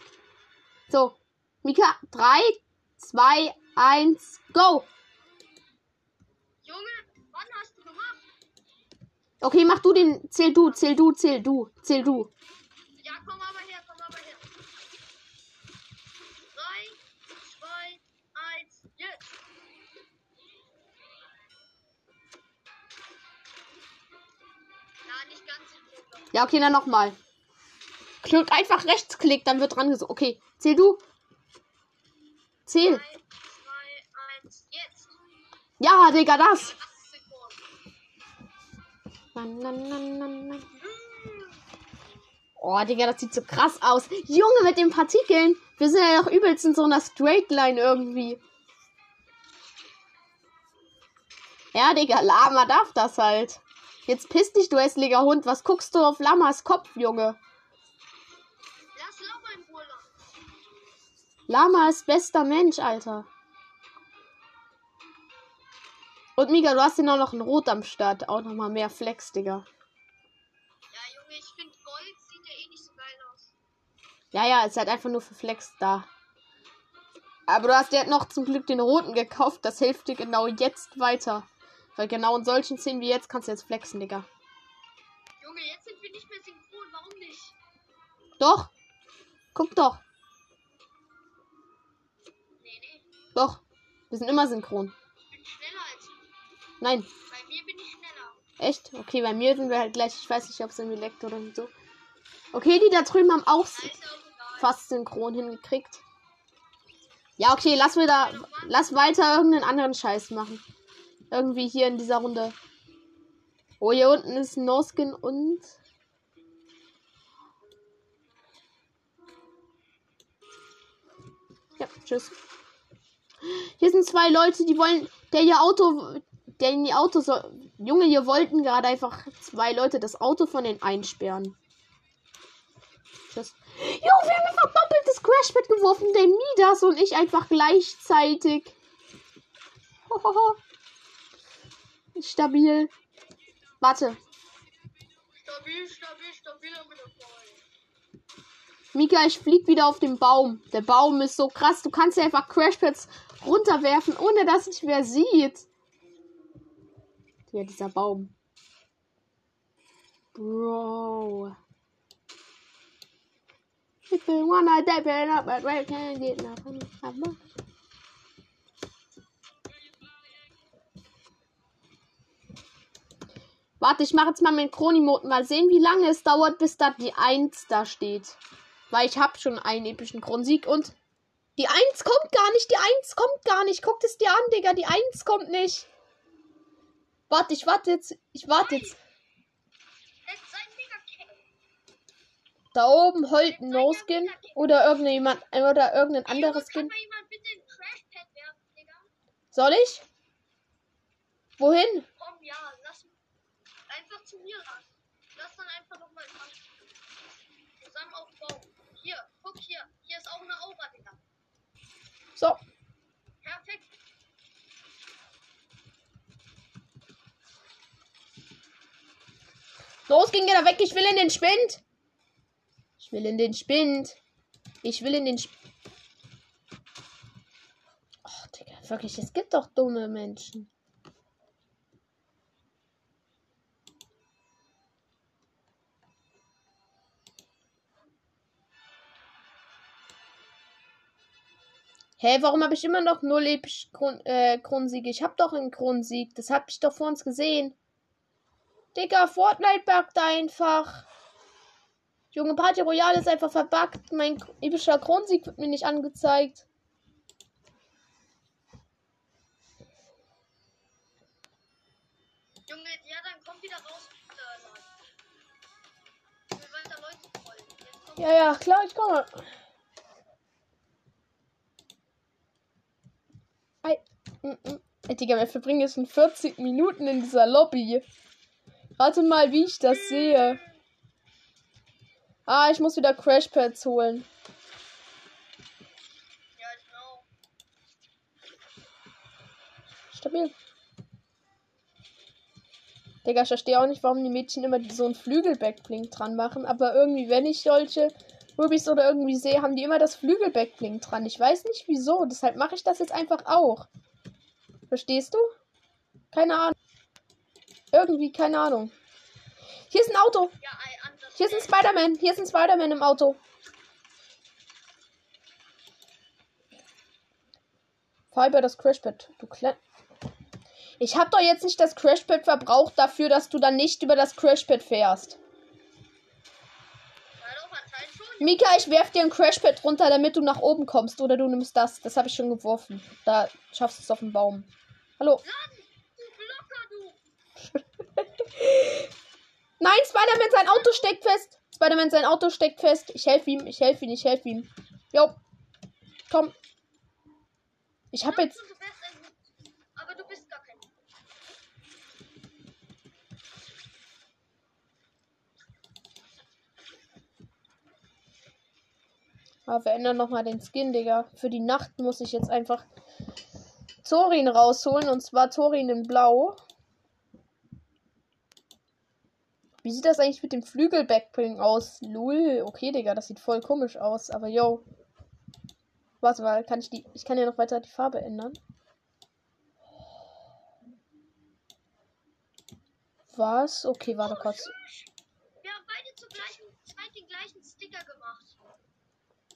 So. Mika, 3, 2, 1, go. Junge, wann hast du gemacht? Okay, mach du den. Zähl du, zähl du, zähl du, zähl du. Ja, komm aber her, komm aber her. 3, 2, 1, jetzt. Ja, nicht ganz. Ja, okay, dann nochmal. Drück einfach Rechtsklick, dann wird dran gesucht. Okay, zähl du. 3, Zähl. 2, 1, jetzt. Ja, Digga, das. 8 Sekunden. Na, na, na, na, na. Oh, Digga, das sieht so krass aus. Junge, mit den Partikeln. Wir sind ja doch übelst in so einer Straight Line irgendwie. Ja, Digga, Lama darf das halt. Jetzt piss dich, du hässlicher Hund. Was guckst du auf Lamas Kopf, Junge? Lass Lama in Ruhe. Lama ist bester Mensch, Alter. Und Mika, du hast den auch noch in Rot am Start. Auch nochmal mehr Flex, Digga. Ja, Junge, ich finde Gold sieht ja eh nicht so geil aus. Ja, ja, ist halt einfach nur für Flex da. Aber du hast halt noch zum Glück den roten gekauft. Das hilft dir genau jetzt weiter. Weil genau in solchen Szenen wie jetzt kannst du jetzt flexen, Digga. Junge, jetzt sind wir nicht mehr synchron. Warum nicht? Doch. Guck doch. Nee, nee. Doch. Wir sind immer synchron. Nein. Bei mir bin ich schneller. Echt? Okay, bei mir sind wir halt gleich. Ich weiß nicht, ob es irgendwie leckt oder so. Okay, die da drüben haben auch fast synchron hingekriegt. Ja, okay, lass wir da. Lass weiter irgendeinen anderen Scheiß machen. Irgendwie hier in dieser Runde. Oh, hier unten ist ein No-Skin und. Ja, tschüss. Hier sind zwei Leute, die wollen. Der ihr Auto. Der in die Auto soll. Junge, hier wollten gerade einfach zwei Leute das Auto von den einsperren. Tschüss. Jo, wir haben einfach doppeltes Crashpad geworfen. Der Midas und ich einfach gleichzeitig. Hohoho. Stabil. Warte. Stabil, stabil, stabil. Mika, ich flieg wieder auf den Baum. Der Baum ist so krass. Du kannst ja einfach Crashpads runterwerfen, ohne dass dich wer sieht. Ja, dieser Baum. Bro. If you wanna dip it up, but we can't get nothing. Warte, ich mache jetzt mal mit Kronimoten. Mal sehen, wie lange es dauert, bis da die 1 da steht. Weil ich habe schon einen epischen Kronsieg und die 1 kommt gar nicht. Die 1 kommt gar nicht. Guckt es dir an, Digga. Die 1 kommt nicht. Warte, ich warte jetzt. Ich warte jetzt. Da oben heult ein No-Skin. Oder irgendjemand. Oder irgendein anderes Skin. Soll ich? Wohin? Komm, ja, lass einfach zu mir ran. Lass dann einfach nochmal. Zusammen aufbauen. Hier, guck hier. Hier ist auch eine Aura, Digga. So. Perfekt. Los, ging da weg. Ich will in den Spind. Ich will in den Spind. Ich will in den Spind. Oh, Digga, wirklich, es gibt doch dumme Menschen. Hä, hey, warum habe ich immer noch null episch Kron äh, Kronsieg? Ich habe doch einen Kronsieg. Das habe ich doch vor uns gesehen. Digga, Fortnite buggt einfach. Junge, Party Royale ist einfach verbuggt. Mein epischer Kronensieg wird mir nicht angezeigt. Junge, ja, dann kommt wieder raus. Ich will weiter Leute trollen. Ja, ja, klar, ich komme. Ei. Mm, mm. Ey, Digga, wir verbringen jetzt schon 40 Minuten in dieser Lobby. Warte mal, wie ich das sehe. Ah, ich muss wieder Crashpads holen. Ja, ich auch. Stabil. Digga, ich verstehe auch nicht, warum die Mädchen immer so einen Flügelbackblink dran machen. Aber irgendwie, wenn ich solche Rubis oder irgendwie sehe, haben die immer das Flügelbackblink dran. Ich weiß nicht wieso. Deshalb mache ich das jetzt einfach auch. Verstehst du? Keine Ahnung. Irgendwie, keine Ahnung. Hier ist ein Auto. Hier ist ein Spider-Man. Hier ist ein Spider-Man im Auto. Fahr über das Crashpad. Du Kle Ich hab doch jetzt nicht das Crashpad verbraucht dafür, dass du dann nicht über das Crashpad fährst. Mika, ich werf dir ein Crashpad runter, damit du nach oben kommst. Oder du nimmst das. Das habe ich schon geworfen. Da schaffst du es auf dem Baum. Hallo. Du. (laughs) Nein, Spider-Man, sein Auto steckt fest. Spider-Man, sein Auto steckt fest. Ich helfe ihm, ich helfe ihm, ich helfe ihm. Jo. Komm. Ich habe jetzt. Aber du bist gar kein. Ah, wir ändern nochmal den Skin, Digga. Für die Nacht muss ich jetzt einfach Thorin rausholen. Und zwar Thorin in Blau. Wie sieht das eigentlich mit dem Flügel-Backbling aus? Lul. Okay, Digga, das sieht voll komisch aus. Aber yo. Warte mal, kann ich die. Ich kann ja noch weiter die Farbe ändern. Was? Okay, warte kurz. Wir haben beide zur gleichen Zeit den gleichen Sticker gemacht.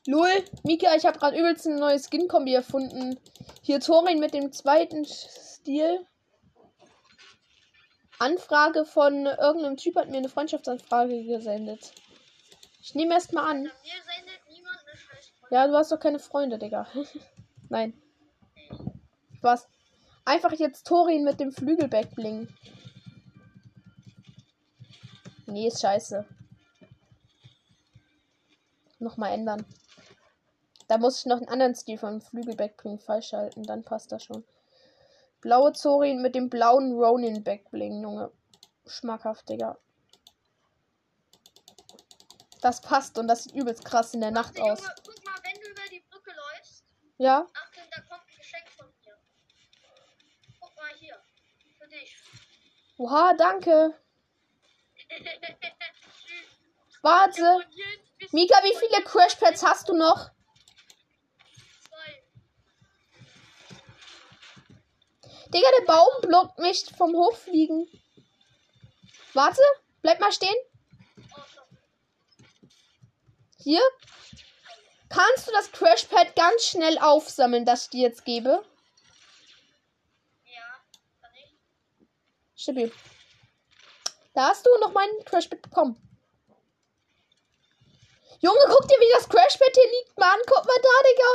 Lul, Mika, ich habe gerade übelst eine neue Skin-Kombi erfunden. Hier Thorin mit dem zweiten Stil. Anfrage von irgendeinem Typ hat mir eine Freundschaftsanfrage gesendet. Ich nehme erst mal an. Ja, du hast doch keine Freunde, Digga. (laughs) Nein. Was? Einfach jetzt Thorin mit dem Flügelbackbling. Nee, ist scheiße. Nochmal ändern. Da muss ich noch einen anderen Stil vom Flügelbackbling freischalten, dann passt das schon. Blaue Zorin mit dem blauen Ronin Backbling, Junge. Schmackhaft, Digga. Das passt und das sieht übelst krass in der Nacht Junge, aus. guck mal, wenn du über die Brücke läufst, Ja? Achtung, da kommt ein Geschenk von mir. Guck mal hier. Für dich. Oha, danke. (laughs) Warte. Mika, wie viele Crashpads hast du noch? Digga, der Baum blockt mich vom Hochfliegen. Warte, bleib mal stehen. Hier. Kannst du das Crashpad ganz schnell aufsammeln, das ich dir jetzt gebe? Ja, kann ich. Stabil. Da hast du noch mein Crashpad bekommen. Junge, guck dir, wie das Crashpad hier liegt, Mann. Guck mal da, Digga.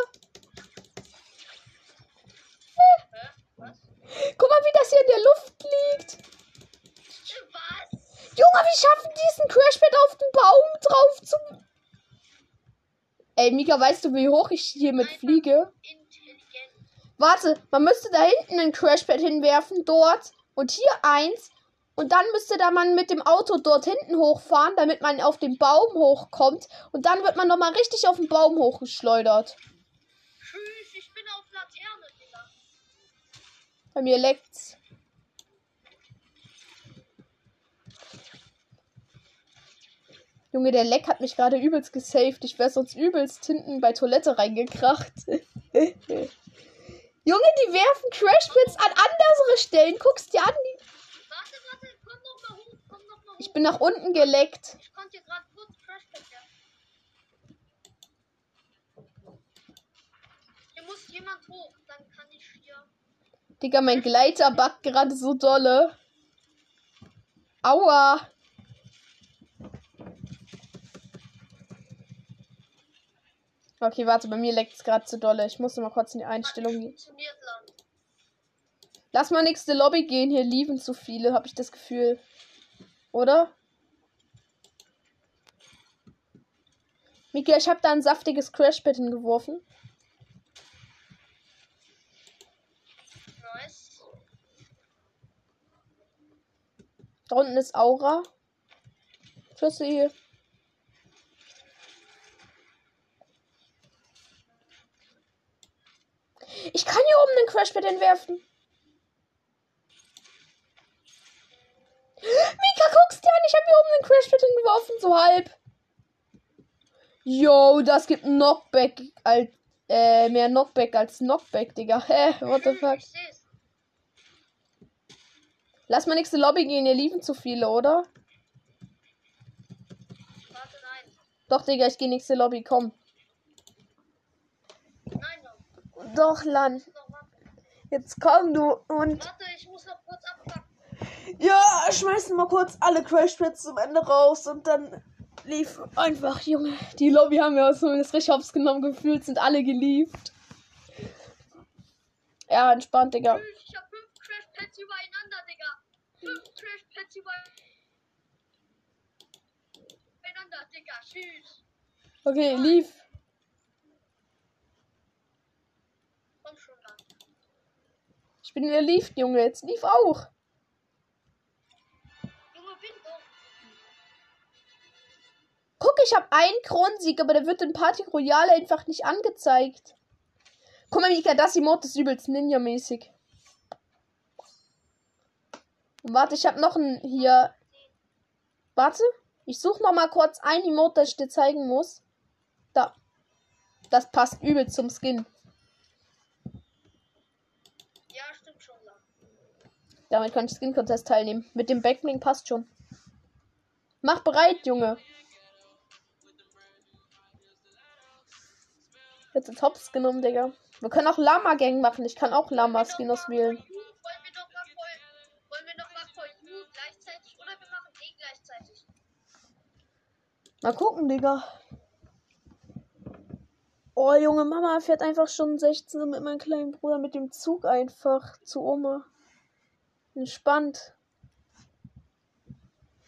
Hä? Guck mal, wie das hier in der Luft liegt. Was? Junge, wie schaffen die es, ein Crashpad auf den Baum drauf zu. Ey, Mika, weißt du, wie hoch ich hiermit Einfach fliege? Warte, man müsste da hinten ein Crashpad hinwerfen, dort. Und hier eins. Und dann müsste da man mit dem Auto dort hinten hochfahren, damit man auf den Baum hochkommt. Und dann wird man nochmal richtig auf den Baum hochgeschleudert. Bei mir leckt's. Junge, der Leck hat mich gerade übelst gesaved. Ich wäre sonst übelst hinten bei Toilette reingekracht. (laughs) Junge, die werfen Crashpits an andere Stellen. Guck's dir an. Warte, warte, komm noch mal hoch, komm noch mal hoch. Ich bin nach unten geleckt. Ich konnte gerade kurz Crashpad werfen. Hier muss jemand hoch, dann kann. Digga, mein Gleiter backt gerade so dolle. Aua. Okay, warte, bei mir leckt es gerade zu dolle. Ich muss mal kurz in die Einstellung gehen. Lass mal nächste Lobby gehen. Hier lieben zu viele, habe ich das Gefühl. Oder? Mika, ich habe da ein saftiges Crashpad hingeworfen. Da unten ist Aura. Tschüssi. Ich kann hier oben einen Crashpad entwerfen. Mika, guck's dir an. Ich habe hier oben einen Crashpad hingeworfen, so halb. Yo, das gibt Knockback als äh, mehr Knockback als Knockback, Digga. Hä, what the fuck? Lass mal nächste Lobby gehen, ihr liefen zu viele, oder? Warte, nein. Doch, Digga, ich gehe nächste Lobby, komm. Nein, noch. Doch, Lan. Jetzt komm du und. Warte, ich muss noch kurz abpacken. Ja, schmeißen mal kurz alle Crashpads zum Ende raus und dann lief einfach, Junge. Die Lobby haben wir so das richtig hops genommen gefühlt, sind alle geliebt. Ja, entspannt, Digga. Ich hab fünf Crashpads übereinander, Digga. Fünf Crashpads übereinander, Digga. Tschüss. Okay, lief. Komm schon dann. Ich bin in der Lief, Junge. Jetzt lief auch. Guck, ich habe einen Kronensieg, aber der wird in Party Royale einfach nicht angezeigt. Guck mal, Mika, das Emote ist übelst Ninja-mäßig. Warte, ich habe noch ein hier. Warte, ich suche noch mal kurz ein Emote, das ich dir zeigen muss. Da. Das passt übel zum Skin. Ja, stimmt schon. Damit kann ich Skin Contest teilnehmen. Mit dem Backbling passt schon. Mach bereit, Junge. Jetzt ins Hops genommen, Digga. Wir können auch Lama Gang machen. Ich kann auch Lama Skin auswählen. Mal gucken, Digga. Oh, Junge, Mama fährt einfach schon 16 mit meinem kleinen Bruder mit dem Zug einfach zu Oma. Entspannt.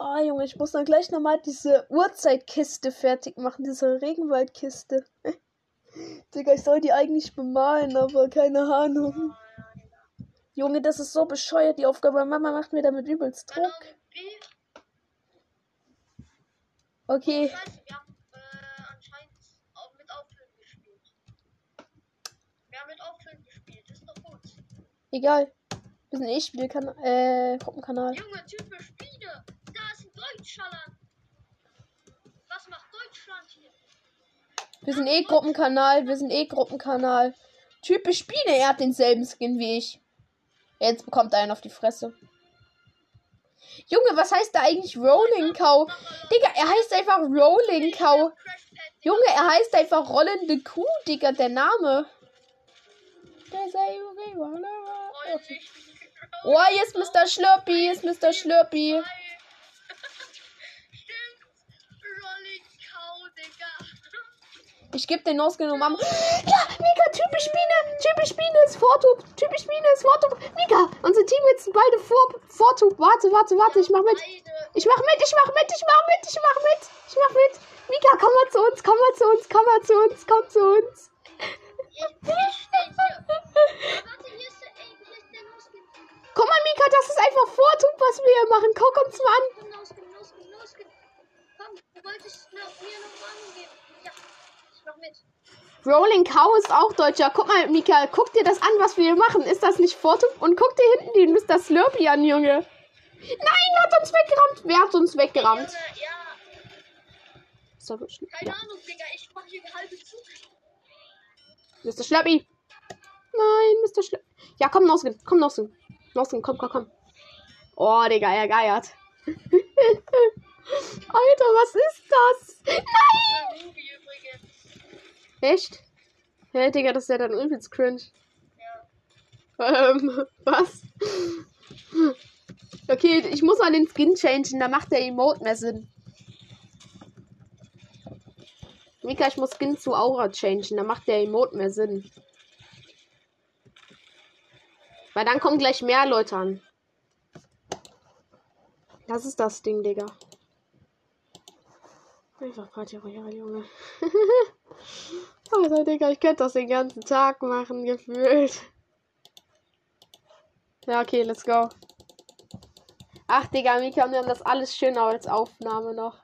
Oh, Junge, ich muss dann gleich nochmal diese Uhrzeitkiste fertig machen, diese Regenwaldkiste. (laughs) Digga, ich soll die eigentlich bemalen, aber keine Ahnung. Junge, das ist so bescheuert, die Aufgabe. Mama macht mir damit übelst Druck. Okay, Scheiße, wir haben äh, anscheinend auch mit Auffüllen gespielt. Wir haben mit Auffüllen gespielt, ist doch gut. egal. Wir sind eh Spielkanal, äh, Gruppenkanal. Junge, typisch Spiele. Da ist ein Deutschland. Was macht Deutschland hier? Wir sind eh Gruppenkanal, wir sind eh Gruppenkanal. Typisch Spiele, er hat denselben Skin wie ich. Jetzt bekommt er einen auf die Fresse. Junge, was heißt da eigentlich Rolling Cow? Digga, er heißt einfach Rolling Cow. Junge, er heißt einfach rollende Kuh, Digga, der Name. Oh, hier ist Mr. Schlurpy, hier ist Mr. Schlurpy. Ich geb den ausgenommen. Mama. Ja, Mika, typisch Biene. Typisch Biene ist Vortub. Typisch Biene ist Vortub. Mika, unsere Teammates sind beide vor, Vortub. Warte, warte, warte. Ich mach mit. Ich mach mit, ich mach mit, ich mach mit, ich mach mit. Ich mach mit. Mika, komm mal zu uns, komm mal zu uns, komm mal zu uns, komm zu uns. Noskin. Guck mal, Mika, das ist einfach Vortub, was wir hier machen. Guck uns mal an. Komm, Noskin, Noskin, Noskin. Du wolltest mir noch Warnung geben. Ja, mach mit. Rolling Cow ist auch Deutscher. Guck mal, Mika, guck dir das an, was wir hier machen. Ist das nicht Vortub? Und guck dir hinten den Mr. Slurpy an, Junge. Nein, er hat uns weggerammt. Wer hat uns weggerammt? Junge, ja, Ist doch schlimm. keine Ja. Ahnung, Digga. Ich mach hier halbe Zug. Mr. Schlappi. Nein, Mr. Schlappi. Ja, komm, Noskin. Komm, Noskin. Noskin, komm, komm, komm. Oh, Digga, er geiert. (laughs) Alter, was ist das? Nein! Echt? Hä, Digga, das ist ja dann übelst cringe. Ja. Ähm, (laughs) was? Okay, ich muss mal den Skin changen, da macht der Emote mehr Sinn. Mika, ich muss Skin zu Aura changen, da macht der Emote mehr Sinn. Weil dann kommen gleich mehr Leute an. Das ist das Ding, Digga. Einfach Party Royale, Junge. (laughs) Alter, Digga, ich könnte das den ganzen Tag machen, gefühlt. Ja, okay, let's go. Ach, Digga, Mika, wir haben das alles schön als Aufnahme noch.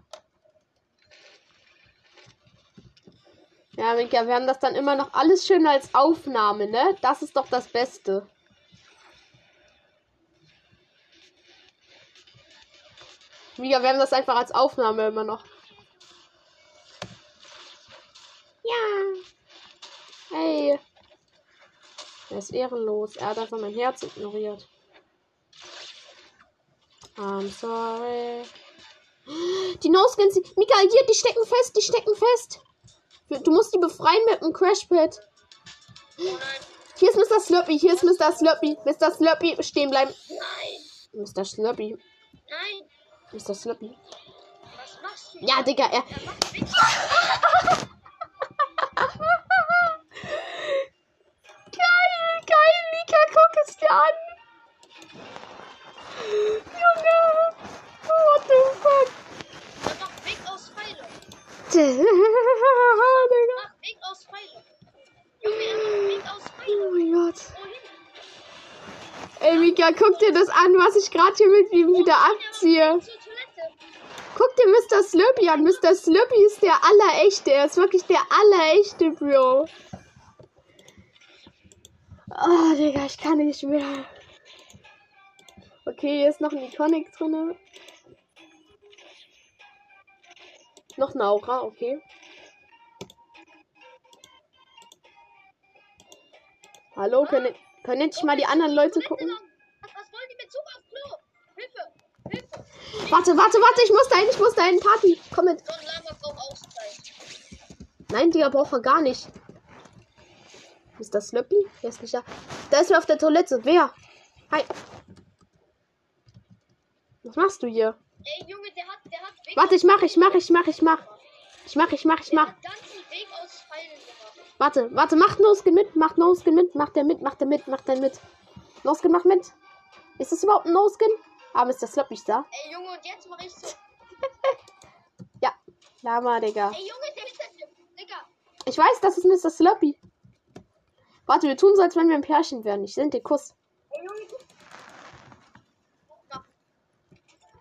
Ja, Mika, wir haben das dann immer noch alles schön als Aufnahme, ne? Das ist doch das Beste. Mika, wir haben das einfach als Aufnahme immer noch. Ja. Hey. Er ist ehrenlos. Er hat einfach mein Herz ignoriert. I'm sorry. Die No-Skins. Mika, hier, die stecken fest, die stecken fest. Du musst die befreien mit dem Crashpad. Hier ist Mr. Slurpy, hier ist Mr. Slurpy. Mr. Slurpy, stehen bleiben. Nein. Mr. Slurpy, Nein. Mr. Slurpy. Was machst du? Ja, Digga, er. Er (laughs) guck es dir an. Junge. What the fuck? Macht Weg aus Pfeile. (laughs) Macht Weg aus Pfeile. Junge, macht Weg aus Oh mein Gott. Ey, Mika, guck dir das an, was ich gerade hier mit ihm wieder abziehe. Guck dir Mr. Slurpy an. Mr. Slurpy ist der allerechte. Er ist wirklich der allerechte, Bro. Oh, Digga, ich kann nicht mehr. Okay, hier ist noch ein Iconic drin. Noch eine Aura, okay. Hallo, können, können jetzt mal die anderen Leute gucken? Was, was wollen die mit Zug auf Klo? Hilfe! Hilfe! Warte, warte, warte, ich muss dahin, ich muss dahin, Party. Komm mit. Nein, Digga, braucht er gar nicht. Ist das Slurpy? Der ist nicht da. Da ist er auf der Toilette. Wer? Hi. Was machst du hier? Ey, Junge, der hat, der hat Warte, ich mach, ich mach, ich mach, ich mach. Ich mach, ich mach, ich Der mach. Warte, warte, macht No-Skin mit, macht No-Skin mit, macht der mit, macht der mit, macht der mit. No-Skin macht mit. Ist das überhaupt ein No-Skin? Ah, Mr. Slurpy ist da. Ey, Junge, und jetzt mach ich so. (laughs) Ja. Lama, Digga. Ey, Junge, der ist das. Digga. Ich weiß, das ist Mr. Slurpy. Warte, wir tun so, als wenn wir ein Pärchen wären. Ich sende dir Kuss.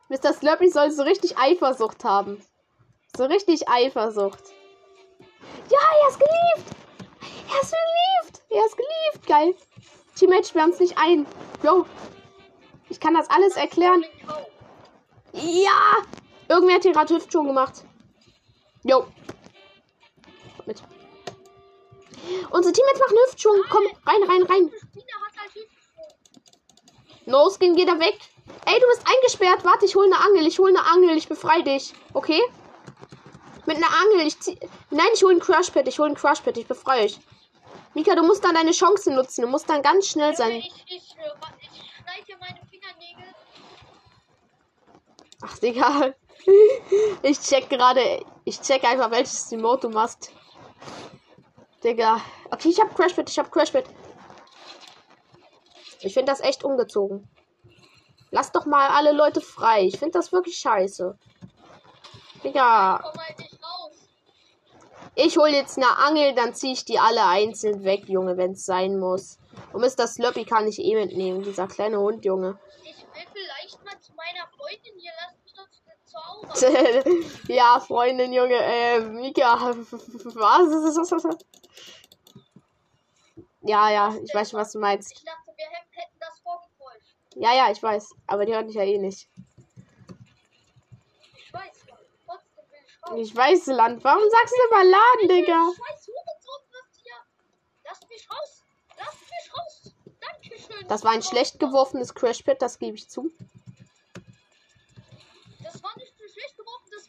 Mr. Slurpy soll so richtig Eifersucht haben. So richtig Eifersucht. Ja, er ist geliebt. Er ist geliebt. Er ist geliebt. Geil. Teammate, sperr uns nicht ein. Yo. Ich kann das alles erklären. Ja. Irgendwer hat hier gerade Hüftschuh gemacht. Yo. Kommt Mit. Unsere Teammates machen Hüftschuh. Komm, rein, rein, rein. No Skin, geh da weg. Ey, du bist eingesperrt. Warte, ich hol eine Angel. Ich hol eine Angel. Ich befreie dich. Okay? Mit einer Angel. Ich zieh... Nein, ich hol ein Crashpad. Ich hol ein Crashpad. Ich befreie euch. Mika, du musst dann deine Chance nutzen. Du musst dann ganz schnell sein. ich, ich, wa- ich schneide hier meine Fingernägel. Ach, Digga. (laughs) Ich check gerade. Ich check einfach, welches Emote du machst. Digga. Okay, ich hab Crashpad. Ich hab Crashpad. Ich finde das echt ungezogen. Lass doch mal alle Leute frei. Ich finde das wirklich scheiße. Digga. Ich hol jetzt eine Angel, dann ziehe ich die alle einzeln weg, Junge, wenn es sein muss. Und Mr. Slurpy kann ich eh mitnehmen, dieser kleine Hund, Junge. Ich will vielleicht mal zu meiner Freundin hier. Lass (laughs) ja, Freundin, Junge, äh, Mika, (laughs) was? Ja, ja, ich weiß schon, was du meinst. Ich dachte, wir hä- hätten das vorgetäuscht. Ja, ja, ich weiß, aber die hört mich ja eh nicht. Ich weiß. Trotzdem will ich raus. Ich weiß, Land, warum sagst du immer Laden, Digga? Scheiß Hurensohn, was hier. Lasst mich raus. Lasst mich raus. Dankeschön. Das war ein schlecht geworfenes Crashpad, das gebe ich zu. Das war nicht nur schlecht geworfen, das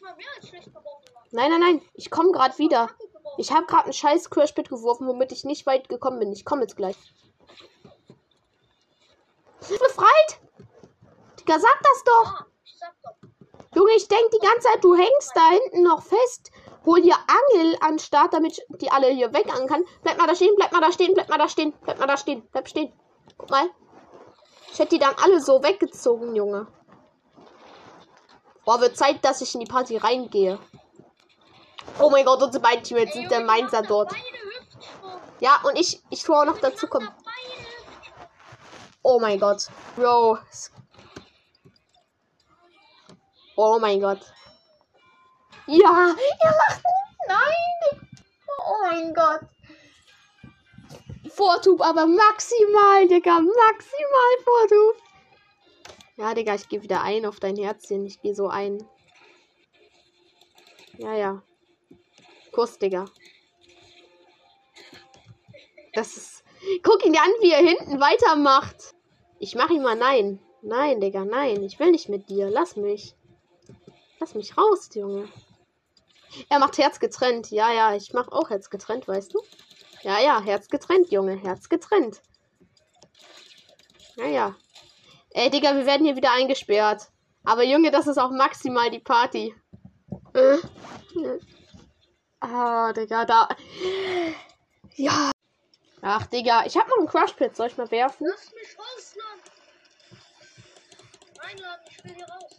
war mehr als schlecht geworfen. Mann. Nein, nein, nein, ich komme gerade wieder. Ich habe gerade einen scheiß Crashpit geworfen, womit ich nicht weit gekommen bin. Ich komme jetzt gleich. Befreit! Digga, sag das doch! Ah. Junge, ich denk die ganze Zeit, du hängst da hinten noch fest. Hol dir Angel an den Start, damit ich die alle hier wegangeln kann. Bleib mal da stehen, bleib mal da stehen, bleib mal da stehen, bleib mal da stehen, bleib stehen. Guck mal. Ich hätte die dann alle so weggezogen, Junge. Boah, wird Zeit, dass ich in die Party reingehe. Oh mein Gott, unsere beiden Teammates sind der Mainzer dort. Ja, und ich, ich tue auch noch dazu kommen. Oh mein Gott. Bro. Oh mein Gott. Ja, ihr macht. Nein. Oh mein Gott. Vortub, aber maximal, Digga. Maximal Vortub. Ja, Digga, ich gehe wieder ein auf dein Herzchen. Ich gehe so ein. Ja, ja. Kuss, Digga. Das ist. Guck ihn an, wie er hinten weitermacht. Ich mach ihm mal nein. Nein, Digga, nein. Ich will nicht mit dir. Lass mich. Lass mich raus, Junge. Er macht Herz getrennt. Ja, ja, ich mach auch Herz getrennt, weißt du? Ja, ja, Herz getrennt, Junge. Herz getrennt. Ja, ja. Ey, Digga, wir werden hier wieder eingesperrt. Aber Junge, das ist auch maximal die Party. Äh. Ah, Digga, da. Ja. Ach, Digga, ich hab noch einen Crushpit. Soll ich mal werfen? Lass mich raus, Land. Nein, Land, ich will hier raus.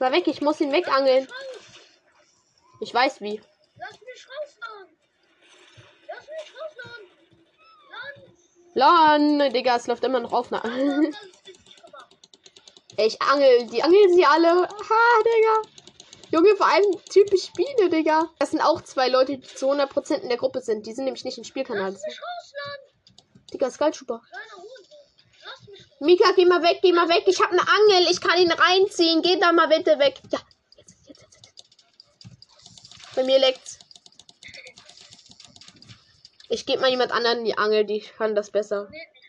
Mal weg, ich muss ihn wegangeln. Ich weiß wie. Lass mich raus, Land. Lass mich raus, Land. Land. Lon, Digga, es läuft immer noch auf. Na. Land, das ist richtig gemacht. Ey, ich angel. Die angeln sie alle. Ha, Digga. Junge, vor allem typisch Biene, Digga. Das sind auch zwei Leute, die zu 100% in der Gruppe sind. Die sind nämlich nicht im Spielkanal. Lass mich. Digga, Skulltrooper. Raus. Mika, geh mal weg, geh mal weg. Ich hab eine Angel. Ich kann ihn reinziehen. Geh da mal bitte weg. Ja. Jetzt, jetzt, jetzt, jetzt. Bei mir leckt's. Ich gebe mal jemand anderen die Angel. Die kann das besser. Nee, nicht.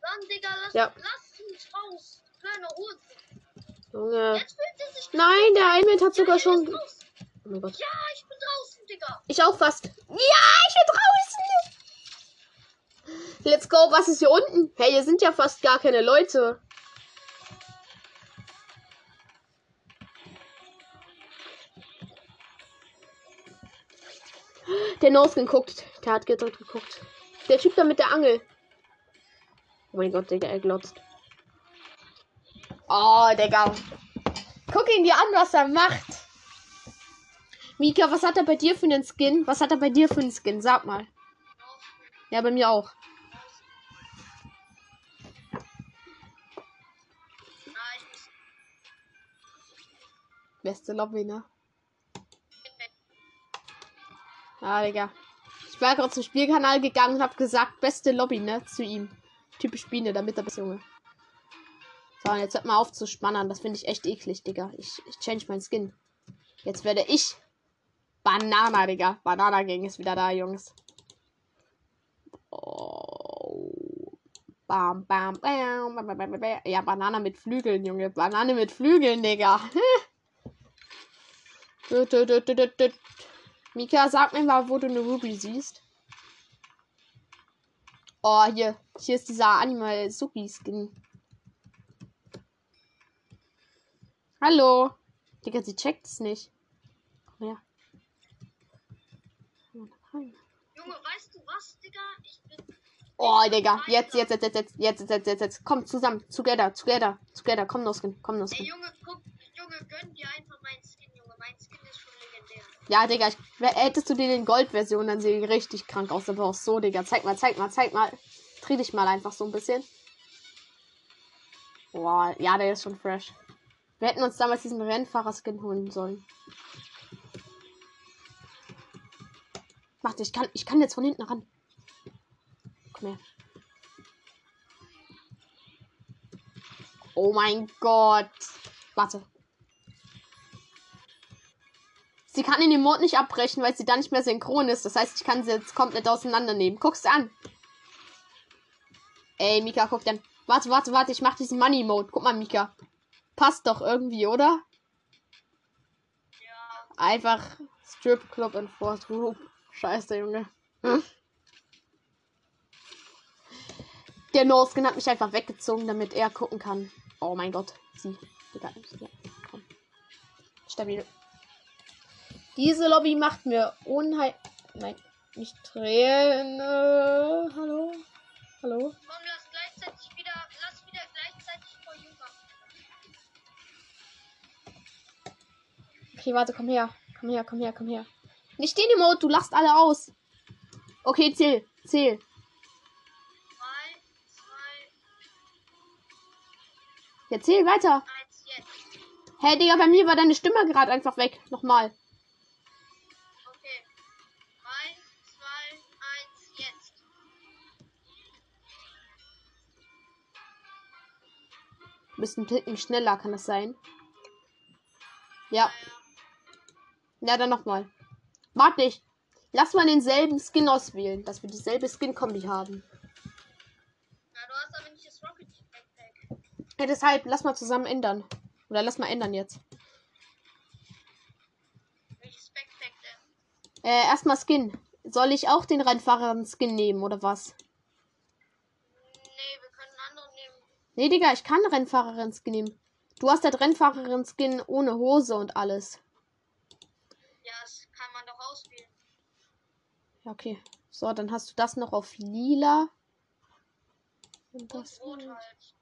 Land, Digga, lass, Ja. lass mich raus. Kleiner Hurensohn. Junge. Nein, der Almond hat sogar schon. Oh mein Gott. Ja, ich bin draußen, Digga. Ich auch fast. Ja, ich bin draußen. Let's go. Was ist hier unten? Hey, hier sind ja fast gar keine Leute. Der Noskin guckt. Der hat gedrückt geguckt. Der Typ da mit der Angel. Oh mein Gott, Digga, er glotzt. Oh, Digga. Guck ihn dir an, was er macht. Mika, was hat er bei dir für einen Skin? Was hat er bei dir für einen Skin? Sag mal. Ja, bei mir auch. Beste Lobby, ne? Ah, Digga. Ich war gerade zum Spielkanal gegangen und hab gesagt, beste Lobby, ne? Zu ihm. Typisch Biene, damit er besser Junge. So, jetzt hört mal auf zu spannern. Das finde ich echt eklig, Digga. Ich, ich change mein Skin. Jetzt werde ich Banana, Digga. Banana Gang ist wieder da, Jungs. Oh. Bam, bam, bam, bam, bam, bam. Ja, Banane mit Flügeln, Junge. Banane mit Flügeln, Digga. (laughs) Mika, sag mir mal, wo du eine Ruby siehst. Oh, hier. Hier ist dieser Animal Suki Skin. Hallo. Digga, sie checkt es nicht. Komm her. Junge, weißt du was, Digga? Ich bin. Oh, Digga. Jetzt, jetzt, jetzt, jetzt, jetzt, jetzt, jetzt, jetzt, jetzt. Komm zusammen. Together, together, together. Komm, Noskin. Komm, Ey, Noskin. Junge, guck, Junge, gönn dir einfach meinen Skin, Junge. Mein Skin ist schon. Ja, Digga, ich, hättest du dir den Gold-Version, dann sehen richtig krank aus. Aber auch so, Digga. Zeig mal, zeig mal, zeig mal. Dreh dich mal einfach so ein bisschen. Boah, ja, der ist schon fresh. Wir hätten uns damals diesen Rennfahrer-Skin holen sollen. Warte, ich kann, ich kann jetzt von hinten ran. Komm her. Oh mein Gott. Warte. Sie kann in den Mond nicht abbrechen, weil sie dann nicht mehr synchron ist. Das heißt, ich kann sie jetzt komplett auseinandernehmen. Guck's an. Ey, Mika, guck dann. Warte, warte, warte. Ich mach diesen Money Mode. Guck mal, Mika. Passt doch irgendwie, oder? Ja. Einfach Strip Club in Force Group. Scheiße, Junge. Hm? Der No-Skin hat mich einfach weggezogen, damit er gucken kann. Oh mein Gott. Sie. Egal. Ja, komm. Stabil. Diese Lobby macht mir unheil. Nein, nicht Träne. Hallo? Hallo? Komm, lass gleichzeitig wieder, lass wieder gleichzeitig vor Juma. Okay, warte, komm her. Komm her, komm her, komm her. Nicht den Emote, du lachst alle aus. Okay, zähl. Zähl. Drei, zwei, Ja, zähl weiter. eins, jetzt. Hä, hey, Digga, bei mir war deine Stimme gerade einfach weg. Nochmal. Bisschen ticken schneller, kann das sein? Ja. Ja, dann nochmal. Warte ich. Lass mal denselben Skin auswählen, dass wir dieselbe Skin-Kombi haben. Na, du hast aber nicht das Rocket Backpack. Ja, deshalb, lass mal zusammen ändern. Oder lass mal ändern jetzt. Welches Backpack denn? Äh, erstmal Skin. Soll ich auch den Rennfahrer-Skin nehmen, oder was? Nee, wir können einen anderen nehmen. Nee, Digga, ich kann Rennfahrerin-Skin nehmen. Du hast halt Rennfahrerin-Skin ohne Hose und alles. Ja, das kann man doch auswählen. Ja, okay. So, dann hast du das noch auf lila. Und Und das. rot halt.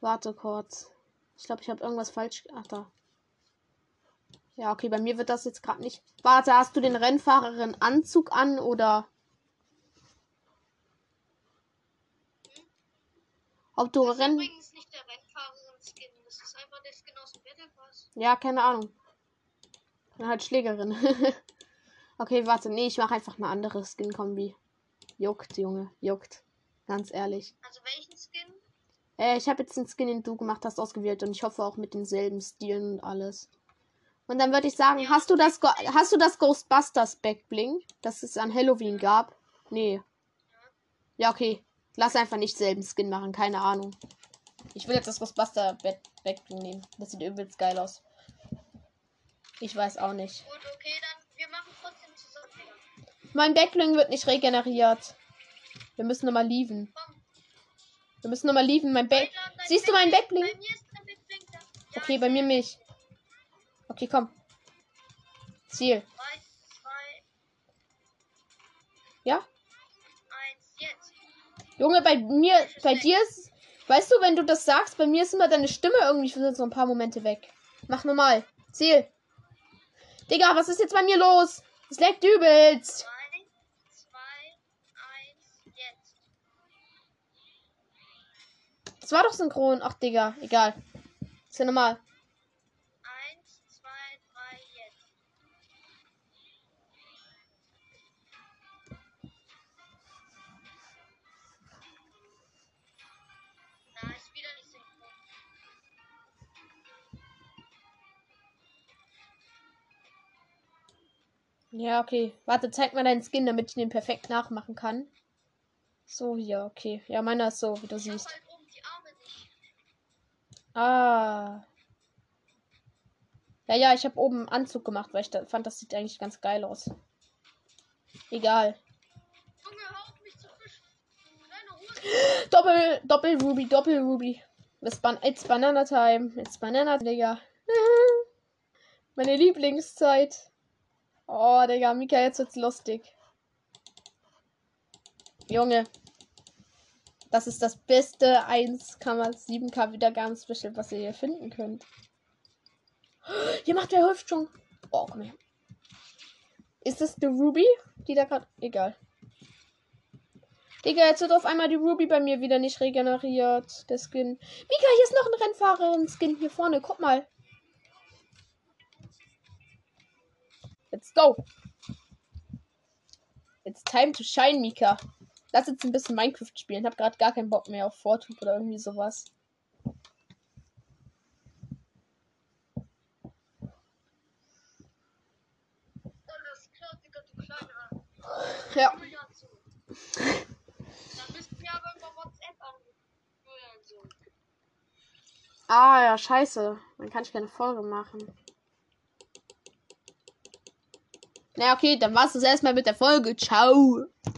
Warte kurz. Ich glaube, ich habe irgendwas falsch. Ach da. Ja, okay, bei mir wird das jetzt gerade nicht. Warte, hast du den Rennfahrerin Anzug an oder? Ob du Das ist Renn. übrigens nicht der Rennfahrerin-Skin. Das ist einfach der Skin aus dem Battle Pass. Ja, keine Ahnung. Dann halt Schlägerin. (laughs) okay, warte. Nee, ich mache einfach eine andere Skin-Kombi. Juckt, Junge. Juckt. Ganz ehrlich. Also welchen Skin? Äh, ich habe jetzt den Skin, den du gemacht hast, ausgewählt und ich hoffe auch mit denselben Stilen und alles. Und dann würde ich sagen, Ja. hast du das Go hast du das Ghostbusters Backbling, das es an Halloween gab? Nee. Ja, okay. Lass einfach nicht selben Skin machen, keine Ahnung. Ich will jetzt das Ghostbuster Back Backbling nehmen. Das sieht übelst geil aus. Ich weiß auch nicht. Gut, okay, dann wir machen trotzdem zusammen. Mein Backbling wird nicht regeneriert. Wir müssen nochmal leaven. Komm. Wir müssen nochmal leaven. Mein Back. Siehst du meinen Backbling? Bei mir ist dein Backbling da. Ja, Okay, bei mir nicht. Okay, komm. Ziel. Junge, bei mir, bei dir ist. Weißt du, wenn du das sagst, bei mir ist immer deine Stimme irgendwie für so ein paar Momente weg. Mach normal. Ziel. Digga, was ist jetzt bei mir los? Es leckt übelst. Drei, zwei, eins, jetzt. Das war doch synchron. Ach, Digga, egal. Ist ja normal. Ja, okay. Warte, zeig mal deinen Skin, damit ich den perfekt nachmachen kann. So, hier, okay. Ja, meiner ist so, wie du Ich siehst. halt. Ah. Ja, ja, ich habe oben einen Anzug gemacht, weil ich da fand, das sieht eigentlich ganz geil aus. Egal. (gasps) Doppel, Doppel Ruby, Doppel Ruby. It's, ban it's Banana Time. It's Banana, Digga. (laughs) Meine Lieblingszeit. Oh, Digga, Mika, jetzt wird's lustig. Junge. Das ist das beste 1,7k Wiedergaben Special, was ihr hier finden könnt. Hier macht der Hüftschwung. Oh, komm her. Ist das die Ruby? Die da gerade. Egal. Digga, jetzt wird auf einmal die Ruby bei mir wieder nicht regeneriert. Der Skin. Mika, hier ist noch ein Rennfahrerin-Skin hier vorne. Guck mal. Let's go. It's time to shine, Mika. Lass jetzt ein bisschen Minecraft spielen. Hab gerade gar keinen Bock mehr auf Fortnite oder irgendwie sowas. Ja. Ah, ja, scheiße. Dann kann ich keine Folge machen. Na okay, dann war es das erstmal mit der Folge. Ciao.